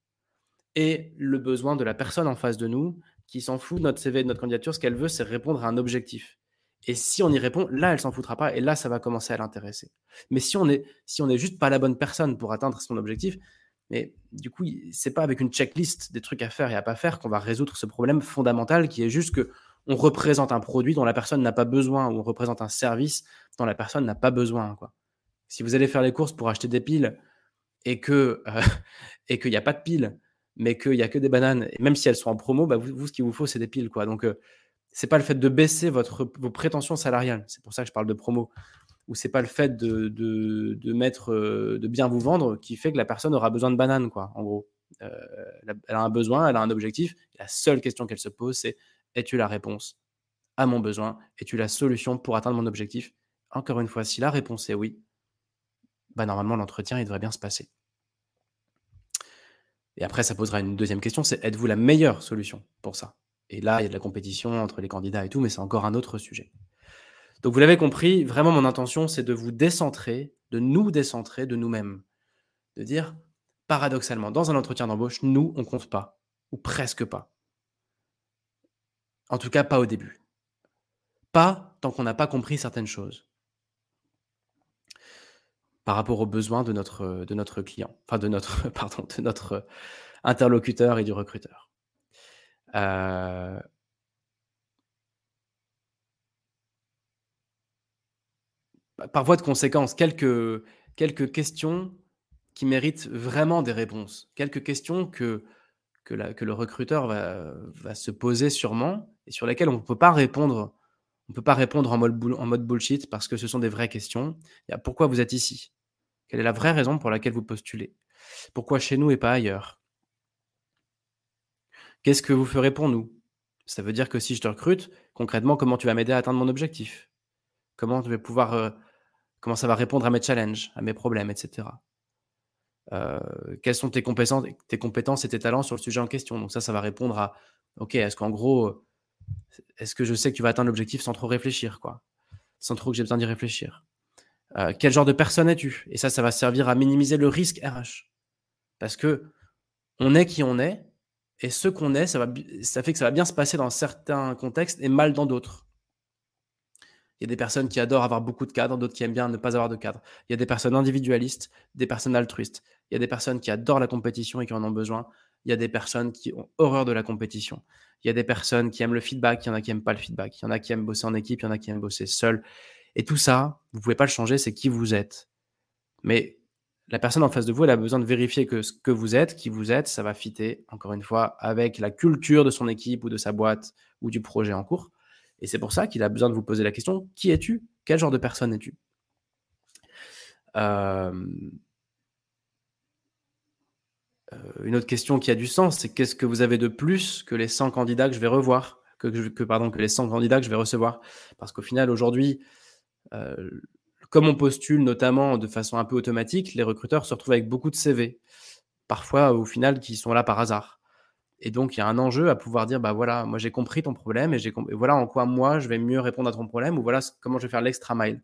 et le besoin de la personne en face de nous qui s'en fout de notre CV, de notre candidature. Ce qu'elle veut, c'est répondre à un objectif. Et si on y répond, là, elle s'en foutra pas, et là, ça va commencer à l'intéresser. Mais si on est, si on est juste pas la bonne personne pour atteindre son objectif, mais du coup, c'est pas avec une checklist des trucs à faire et à pas faire qu'on va résoudre ce problème fondamental qui est juste que on représente un produit dont la personne n'a pas besoin ou on représente un service dont la personne n'a pas besoin. Si vous allez faire les courses pour acheter des piles et que euh, qu'il n'y a pas de piles, mais qu'il n'y a que des bananes, et même si elles sont en promo, bah vous, ce qu'il vous faut, c'est des piles. Quoi. Donc, euh, c'est pas le fait de baisser votre, vos prétentions salariales, c'est pour ça que je parle de promo, ou c'est pas le fait de, de, mettre, euh, de bien vous vendre qui fait que la personne aura besoin de bananes, quoi, en gros. elle a un besoin, elle a un objectif. La seule question qu'elle se pose, c'est es-tu la réponse à mon besoin? Es-tu la solution pour atteindre mon objectif? Encore une fois, si la réponse est oui, bah normalement l'entretien devrait bien se passer. Et après, ça posera une deuxième question, c'est êtes-vous la meilleure solution pour ça? Et là, il y a de la compétition entre les candidats et tout, mais c'est encore un autre sujet. Donc vous l'avez compris, vraiment mon intention, c'est de vous décentrer, de nous décentrer de nous-mêmes. De dire, paradoxalement, dans un entretien d'embauche, nous, on compte pas, ou presque pas. En tout cas, pas au début. Pas tant qu'on n'a pas compris certaines choses par rapport aux besoins de notre, de notre client, enfin de notre, pardon, de notre interlocuteur et du recruteur. Euh, par voie de conséquence, quelques, quelques questions qui méritent vraiment des réponses, quelques questions que que, le recruteur va, se poser sûrement et sur lesquelles on ne peut pas répondre. On peut pas répondre en mode, bullshit parce que ce sont des vraies questions. Il y a pourquoi vous êtes ici? Quelle est la vraie raison pour laquelle vous postulez? Pourquoi chez nous et pas ailleurs? Qu'est-ce que vous ferez pour nous? Ça veut dire que si je te recrute, concrètement, comment tu vas m'aider à atteindre mon objectif? Comment pouvoir, euh, comment ça va répondre à mes challenges, à mes problèmes, etc. Euh, quelles sont tes compétences, tes compétences et tes talents sur le sujet en question? Donc ça, ça va répondre à, ok, est-ce qu'en gros, est-ce que je sais que tu vas atteindre l'objectif sans trop réfléchir, quoi, sans trop que j'ai besoin d'y réfléchir. Euh, quel genre de personne es-tu? Et ça, ça va servir à minimiser le risque RH, parce que on est qui on est, et ce qu'on est, ça, fait que ça va bien se passer dans certains contextes et mal dans d'autres. Il y a des personnes qui adorent avoir beaucoup de cadres, d'autres qui aiment bien ne pas avoir de cadre. Il y a des personnes individualistes, des personnes altruistes. Il y a des personnes qui adorent la compétition et qui en ont besoin. Il y a des personnes qui ont horreur de la compétition. Il y a des personnes qui aiment le feedback, il y en a qui n'aiment pas le feedback. Il y en a qui aiment bosser en équipe, il y en a qui aiment bosser seul. Et tout ça, vous ne pouvez pas le changer, c'est qui vous êtes. Mais la personne en face de vous, elle a besoin de vérifier que ce que vous êtes, qui vous êtes, ça va fitter, encore une fois, avec la culture de son équipe ou de sa boîte ou du projet en cours. Et c'est pour ça qu'il a besoin de vous poser la question, qui es-tu? Quel genre de personne es-tu? Euh, euh, Une autre question qui a du sens, c'est qu'est-ce que vous avez de plus que les 100 candidats que je vais revoir que, les 100 candidats que je vais recevoir? Parce qu'au final, aujourd'hui, euh, comme on postule notamment de façon un peu automatique, les recruteurs se retrouvent avec beaucoup de CV, parfois au final qui sont là par hasard. Et donc, il y a un enjeu à pouvoir dire, bah voilà, moi j'ai compris ton problème et, voilà en quoi moi je vais mieux répondre à ton problème ou voilà comment je vais faire l'extra mile.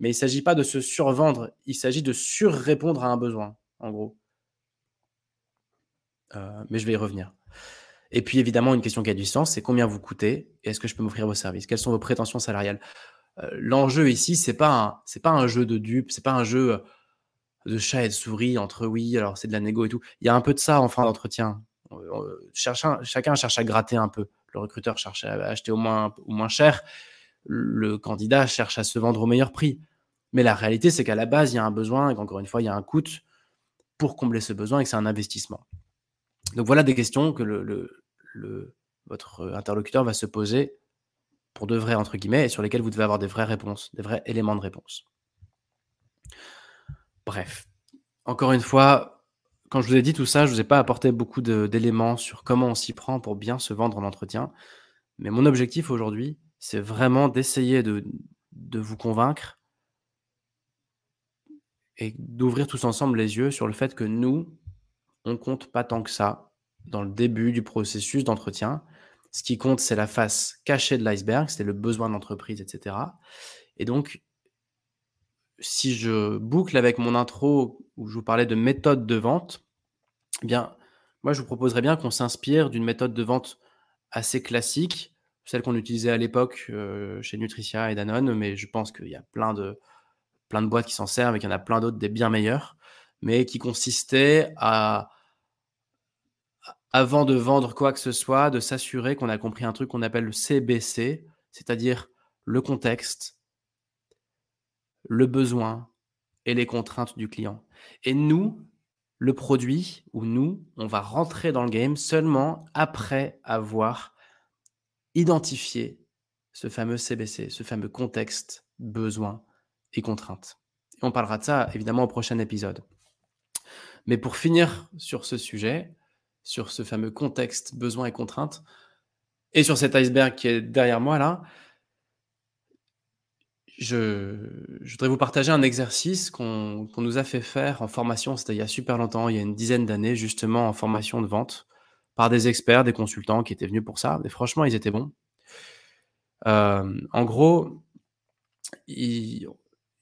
Mais il ne s'agit pas de se survendre, il s'agit de surrépondre à un besoin, en gros. Euh, mais je vais y revenir. Et puis évidemment, une question qui a du sens, c'est combien vous coûtez et est-ce que je peux m'offrir vos services? Quelles sont vos prétentions salariales? Euh, L'enjeu ici, c'est pas pas un jeu de dupe, c'est pas un jeu euh, de chat et de souris entre oui, alors c'est de la négo et tout. Il y a un peu de ça en fin d'entretien. chacun cherche à gratter un peu. Le recruteur cherche à acheter au moins, au moins cher. Le candidat cherche à se vendre au meilleur prix. Mais la réalité, c'est qu'à la base, il y a un besoin et qu'encore une fois, il y a un coût pour combler ce besoin et que c'est un investissement. Donc voilà des questions que votre interlocuteur va se poser pour de vrais, entre guillemets, et sur lesquelles vous devez avoir des vraies réponses, des vrais éléments de réponse. Bref, encore une fois, quand je vous ai dit tout ça, je ne vous ai pas apporté beaucoup d'éléments sur comment on s'y prend pour bien se vendre en entretien. Mais mon objectif aujourd'hui, c'est vraiment d'essayer de, de vous convaincre et d'ouvrir tous ensemble les yeux sur le fait que nous, on compte pas tant que ça dans le début du processus d'entretien. Ce qui compte, c'est la face cachée de l'iceberg, c'est le besoin d'entreprise, etc. Et donc, si je boucle avec mon intro où je vous parlais de méthode de vente, eh bien, moi, je vous proposerais bien qu'on s'inspire d'une méthode de vente assez classique, celle qu'on utilisait à l'époque euh, chez Nutricia et Danone, mais je pense qu'il y a plein de, plein de boîtes qui s'en servent et qu'il y en a plein d'autres des bien meilleurs, mais qui consistait à, avant de vendre quoi que ce soit, de s'assurer qu'on a compris un truc qu'on appelle le CBC, c'est-à-dire le contexte, le besoin et les contraintes du client. Et nous, le produit, ou nous, on va rentrer dans le game seulement après avoir identifié ce fameux CBC, ce fameux contexte, besoin et contraintes. Et on parlera de ça évidemment au prochain épisode. Mais pour finir sur ce sujet, sur ce fameux contexte, besoin et contraintes, et sur cet iceberg qui est derrière moi là, je, voudrais vous partager un exercice qu'on nous a fait faire en formation, c'était il y a super longtemps, il y a une dizaine d'années, justement en formation de vente, par des experts, des consultants qui étaient venus pour ça. Et franchement, ils étaient bons. Euh, en gros, il,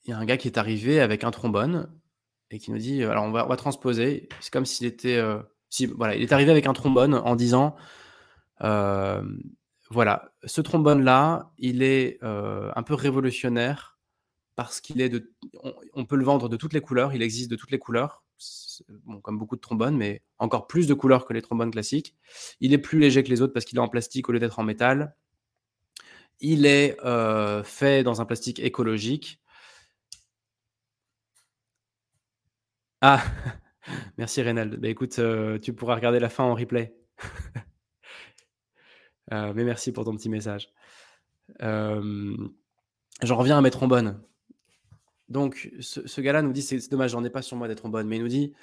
y a un gars qui est arrivé avec un trombone et qui nous dit, alors on va, transposer, c'est comme s'il était, euh, il est arrivé avec un trombone en disant, euh, voilà, ce trombone-là, il est euh, un peu révolutionnaire parce qu'il est on, peut le vendre de toutes les couleurs, il existe de toutes les couleurs, comme beaucoup de trombones, mais encore plus de couleurs que les trombones classiques. Il est plus léger que les autres parce qu'il est en plastique au lieu d'être en métal. Il est fait dans un plastique écologique. Ah, merci Reynald. Bah, écoute, euh, tu pourras regarder la fin en replay. Euh, mais merci pour ton petit message. Euh, j'en reviens à mes trombones. Donc, ce, gars-là nous dit c'est dommage, j'en ai pas sur moi des trombones, mais il nous dit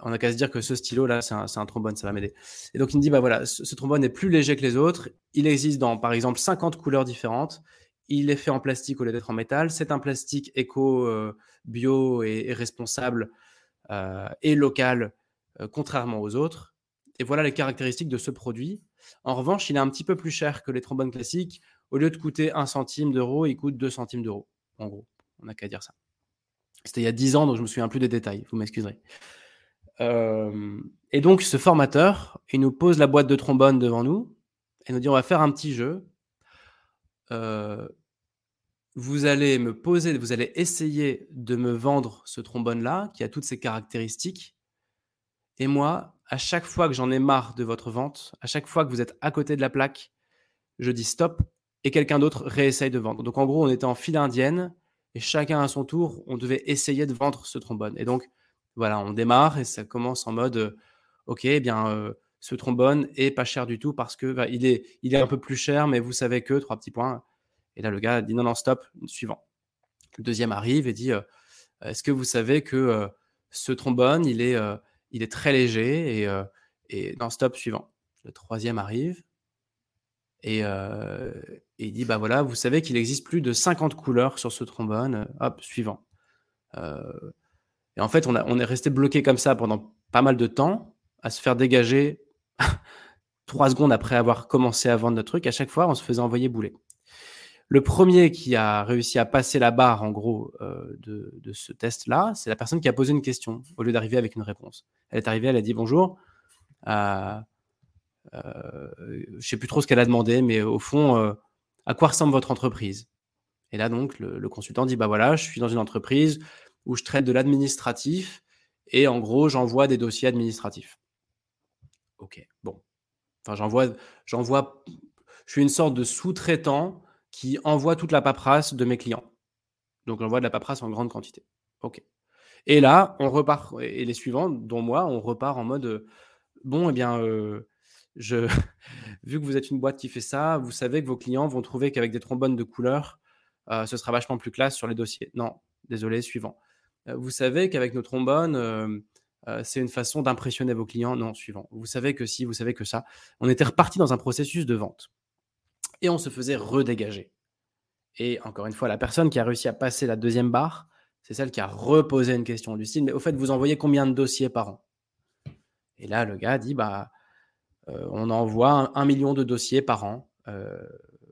on n'a qu'à se dire que ce stylo-là, c'est un, trombone, ça va m'aider. Et donc, il me dit bah voilà, ce, trombone est plus léger que les autres. Il existe dans, par exemple, 50 couleurs différentes. Il est fait en plastique au lieu d'être en métal. C'est un plastique éco, euh, bio et, responsable euh, et local, euh, contrairement aux autres. Et voilà les caractéristiques de ce produit. En revanche, il est un petit peu plus cher que les trombones classiques. Au lieu de coûter 1 centime d'euro, il coûte 2 centimes d'euros. En gros, on n'a qu'à dire ça. C'était il y a 10 ans, donc je me souviens plus des détails. Vous m'excuserez. et donc, ce formateur, il nous pose la boîte de trombone devant nous et nous dit on va faire un petit jeu vous allez me poser, vous allez essayer de me vendre ce trombone-là, qui a toutes ces caractéristiques. Et moi, à chaque fois que j'en ai marre de votre vente, à chaque fois que vous êtes à côté de la plaque, je dis stop et quelqu'un d'autre réessaye de vendre. Donc en gros, on était en file indienne et chacun à son tour, on devait essayer de vendre ce trombone. Et donc voilà, on démarre et ça commence en mode euh, ok, eh bien euh, ce trombone est pas cher du tout parce que bah, il est un peu plus cher, mais vous savez que trois petits points et là, le gars dit non, non, stop, suivant. Le deuxième arrive et dit euh, Est-ce que vous savez que euh, ce trombone, il est, euh, il est très léger et, et non, stop, suivant. Le troisième arrive et, il dit Bah voilà, vous savez qu'il existe plus de 50 couleurs sur ce trombone. Hop, suivant. et en fait, on, a, on est resté bloqué comme ça pendant pas mal de temps à se faire dégager 3 secondes après avoir commencé à vendre notre truc, à chaque fois, on se faisait envoyer bouler. Le premier qui a réussi à passer la barre, en gros, euh, de, ce test-là, c'est la personne qui a posé une question au lieu d'arriver avec une réponse. Elle est arrivée, elle a dit bonjour. Euh, euh, je ne sais plus trop ce qu'elle a demandé, mais au fond, à quoi ressemble votre entreprise? Et là, donc, le, consultant dit bah voilà, je suis dans une entreprise où je traite de l'administratif et en gros, j'envoie des dossiers administratifs. Ok, bon. Enfin, j'envoie, j'envoie, je suis une sorte de sous-traitant qui envoie toute la paperasse de mes clients. Donc, j'envoie de la paperasse en grande quantité. OK. Et là, on repart, et les suivants, dont moi, on repart en mode bon, eh bien, je, vu que vous êtes une boîte qui fait ça, vous savez que vos clients vont trouver qu'avec des trombones de couleur, ce sera vachement plus classe sur les dossiers. Non, désolé, suivant. vous savez qu'avec nos trombones, c'est une façon d'impressionner vos clients. Non, suivant. Vous savez que si, vous savez que ça. On était reparti dans un processus de vente et on se faisait redégager. Et encore une fois, la personne qui a réussi à passer la deuxième barre, c'est celle qui a reposé une question du style, mais au fait, vous envoyez combien de dossiers par an? Et là, le gars dit, bah, euh, on envoie un, million de dossiers par an. Euh,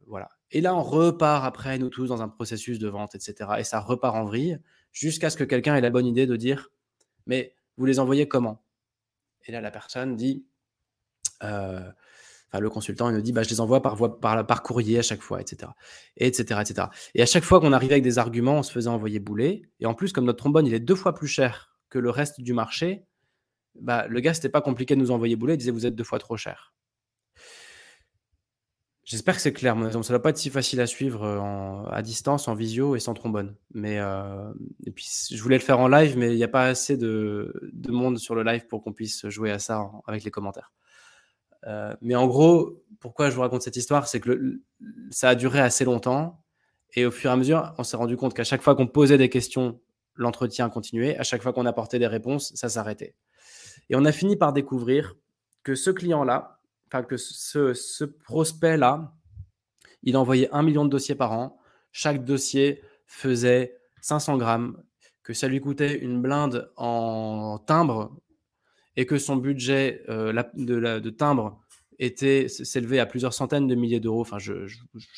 voilà. Et là, on repart après, nous tous, dans un processus de vente, etc. Et ça repart en vrille, jusqu'à ce que quelqu'un ait la bonne idée de dire, mais vous les envoyez comment? Et là, la personne dit, euh, le consultant, il nous dit, bah, je les envoie par, courrier à chaque fois, etc. Et etc., etc. Et à chaque fois qu'on arrivait avec des arguments, on se faisait envoyer bouler. Et en plus, comme notre trombone, il est deux fois plus cher que le reste du marché, bah, le gars, c'était pas compliqué de nous envoyer bouler. Il disait, vous êtes deux fois trop cher. J'espère que c'est clair. Ça ne va pas être si facile à suivre euh, à distance, en visio et sans trombone. Mais euh, je voulais le faire en live, mais il n'y a pas assez de, monde sur le live pour qu'on puisse jouer à ça avec les commentaires. Euh, mais en gros, pourquoi je vous raconte cette histoire C'est que ça a duré assez longtemps. Et au fur et à mesure, on s'est rendu compte qu'à chaque fois qu'on posait des questions, l'entretien continuait. À chaque fois qu'on apportait des réponses, ça s'arrêtait. Et on a fini par découvrir que ce client-là, enfin que ce, ce prospect-là, il envoyait un million de dossiers par an. Chaque dossier faisait 500 grammes, que ça lui coûtait une blinde en timbre et que son budget euh, de, de, timbre était s'élevait à plusieurs centaines de milliers d'euros. Enfin, je,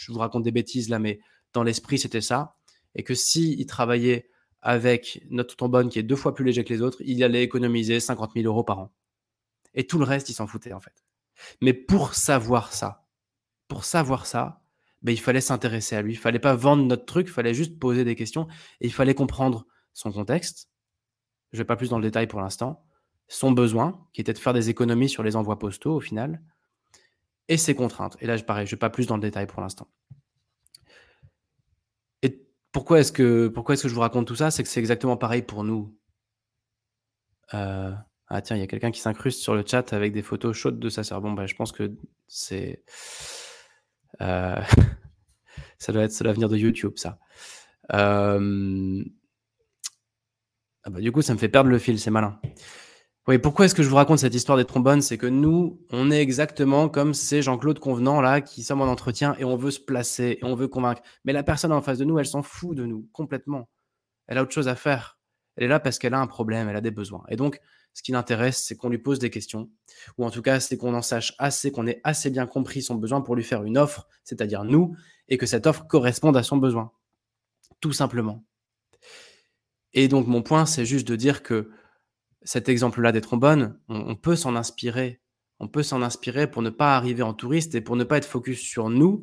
vous raconte des bêtises là, mais dans l'esprit, c'était ça. Et que s'il il travaillait avec notre trombone qui est deux fois plus léger que les autres, il allait économiser 50 000 euros par an. Et tout le reste, il s'en foutait en fait. Mais pour savoir ça, pour savoir ça, ben, il fallait s'intéresser à lui. Il fallait pas vendre notre truc, il fallait juste poser des questions et il fallait comprendre son contexte. Je vais pas plus dans le détail pour l'instant son besoin, qui était de faire des économies sur les envois postaux au final, et ses contraintes. Et là, pareil, je ne vais pas plus dans le détail pour l'instant. Et pourquoi est-ce que, est-ce que je vous raconte tout ça? C'est que c'est exactement pareil pour nous. Euh, ah tiens, il y a quelqu'un qui s'incruste sur le chat avec des photos chaudes de sa sœur. Bon, bah, je pense que c'est... Euh, ça doit être l'avenir de YouTube, ça. Euh, ah bah, du coup, ça me fait perdre le fil, c'est malin. Oui, pourquoi est-ce que je vous raconte cette histoire des trombones? C'est que nous, on est exactement comme ces Jean-Claude Convenant là qui sommes en entretien et on veut se placer et on veut convaincre. Mais la personne en face de nous, elle s'en fout de nous complètement. Elle a autre chose à faire. Elle est là parce qu'elle a un problème, elle a des besoins. Et donc, ce qui l'intéresse, c'est qu'on lui pose des questions, ou en tout cas, c'est qu'on en sache assez, qu'on ait assez bien compris son besoin pour lui faire une offre, c'est-à-dire nous, et que cette offre corresponde à son besoin. Tout simplement. Et donc, mon point, c'est juste de dire que cet exemple-là des trombones, on, peut s'en inspirer. On peut s'en inspirer pour ne pas arriver en touriste et pour ne pas être focus sur nous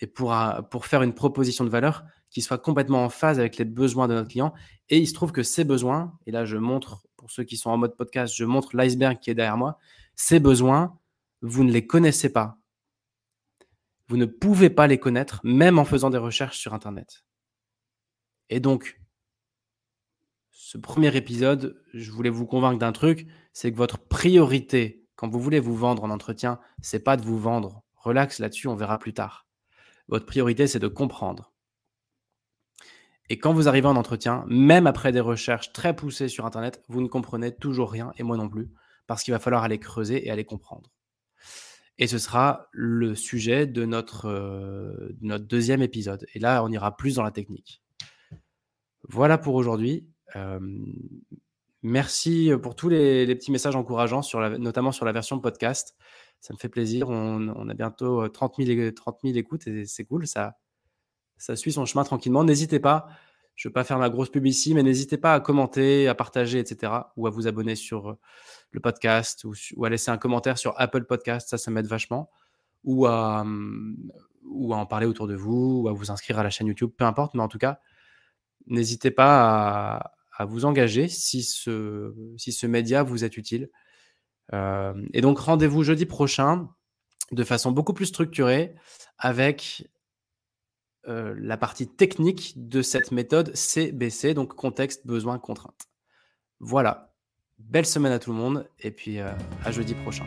et pour, euh, pour faire une proposition de valeur qui soit complètement en phase avec les besoins de notre client. Et il se trouve que ces besoins, et là je montre, pour ceux qui sont en mode podcast, je montre l'iceberg qui est derrière moi, ces besoins, vous ne les connaissez pas. Vous ne pouvez pas les connaître, même en faisant des recherches sur Internet. Et donc, ce premier épisode, je voulais vous convaincre d'un truc, c'est que votre priorité quand vous voulez vous vendre en entretien, c'est pas de vous vendre. Relax là-dessus, on verra plus tard. Votre priorité, c'est de comprendre. Et quand vous arrivez en entretien, même après des recherches très poussées sur Internet, vous ne comprenez toujours rien, et moi non plus, parce qu'il va falloir aller creuser et aller comprendre. Et ce sera le sujet de notre, euh, de notre deuxième épisode. Et là, on ira plus dans la technique. Voilà pour aujourd'hui merci pour tous les, petits messages encourageants, notamment sur la version podcast. Ça me fait plaisir. On a bientôt, 30 000 é 30 000 écoutes et c'est cool, ça ça suit son chemin tranquillement. N'hésitez pas, je veux pas faire ma grosse pub ici, mais n'hésitez pas à commenter, à partager et cetera ou à vous abonner sur, le podcast ou ou à laisser un commentaire sur Apple Podcast, ça, ça m'aide vachement ou à, ou à en parler autour de vous ou à vous inscrire à la chaîne YouTube, peu importe, mais en tout cas, n'hésitez pas à à vous engager si ce média vous est utile. Hem et donc rendez-vous jeudi prochain de façon beaucoup plus structurée avec heu, la partie technique de cette méthode CBC, donc contexte, besoin, contrainte. Voilà. Belle semaine à tout le monde et puis, heu, à jeudi prochain.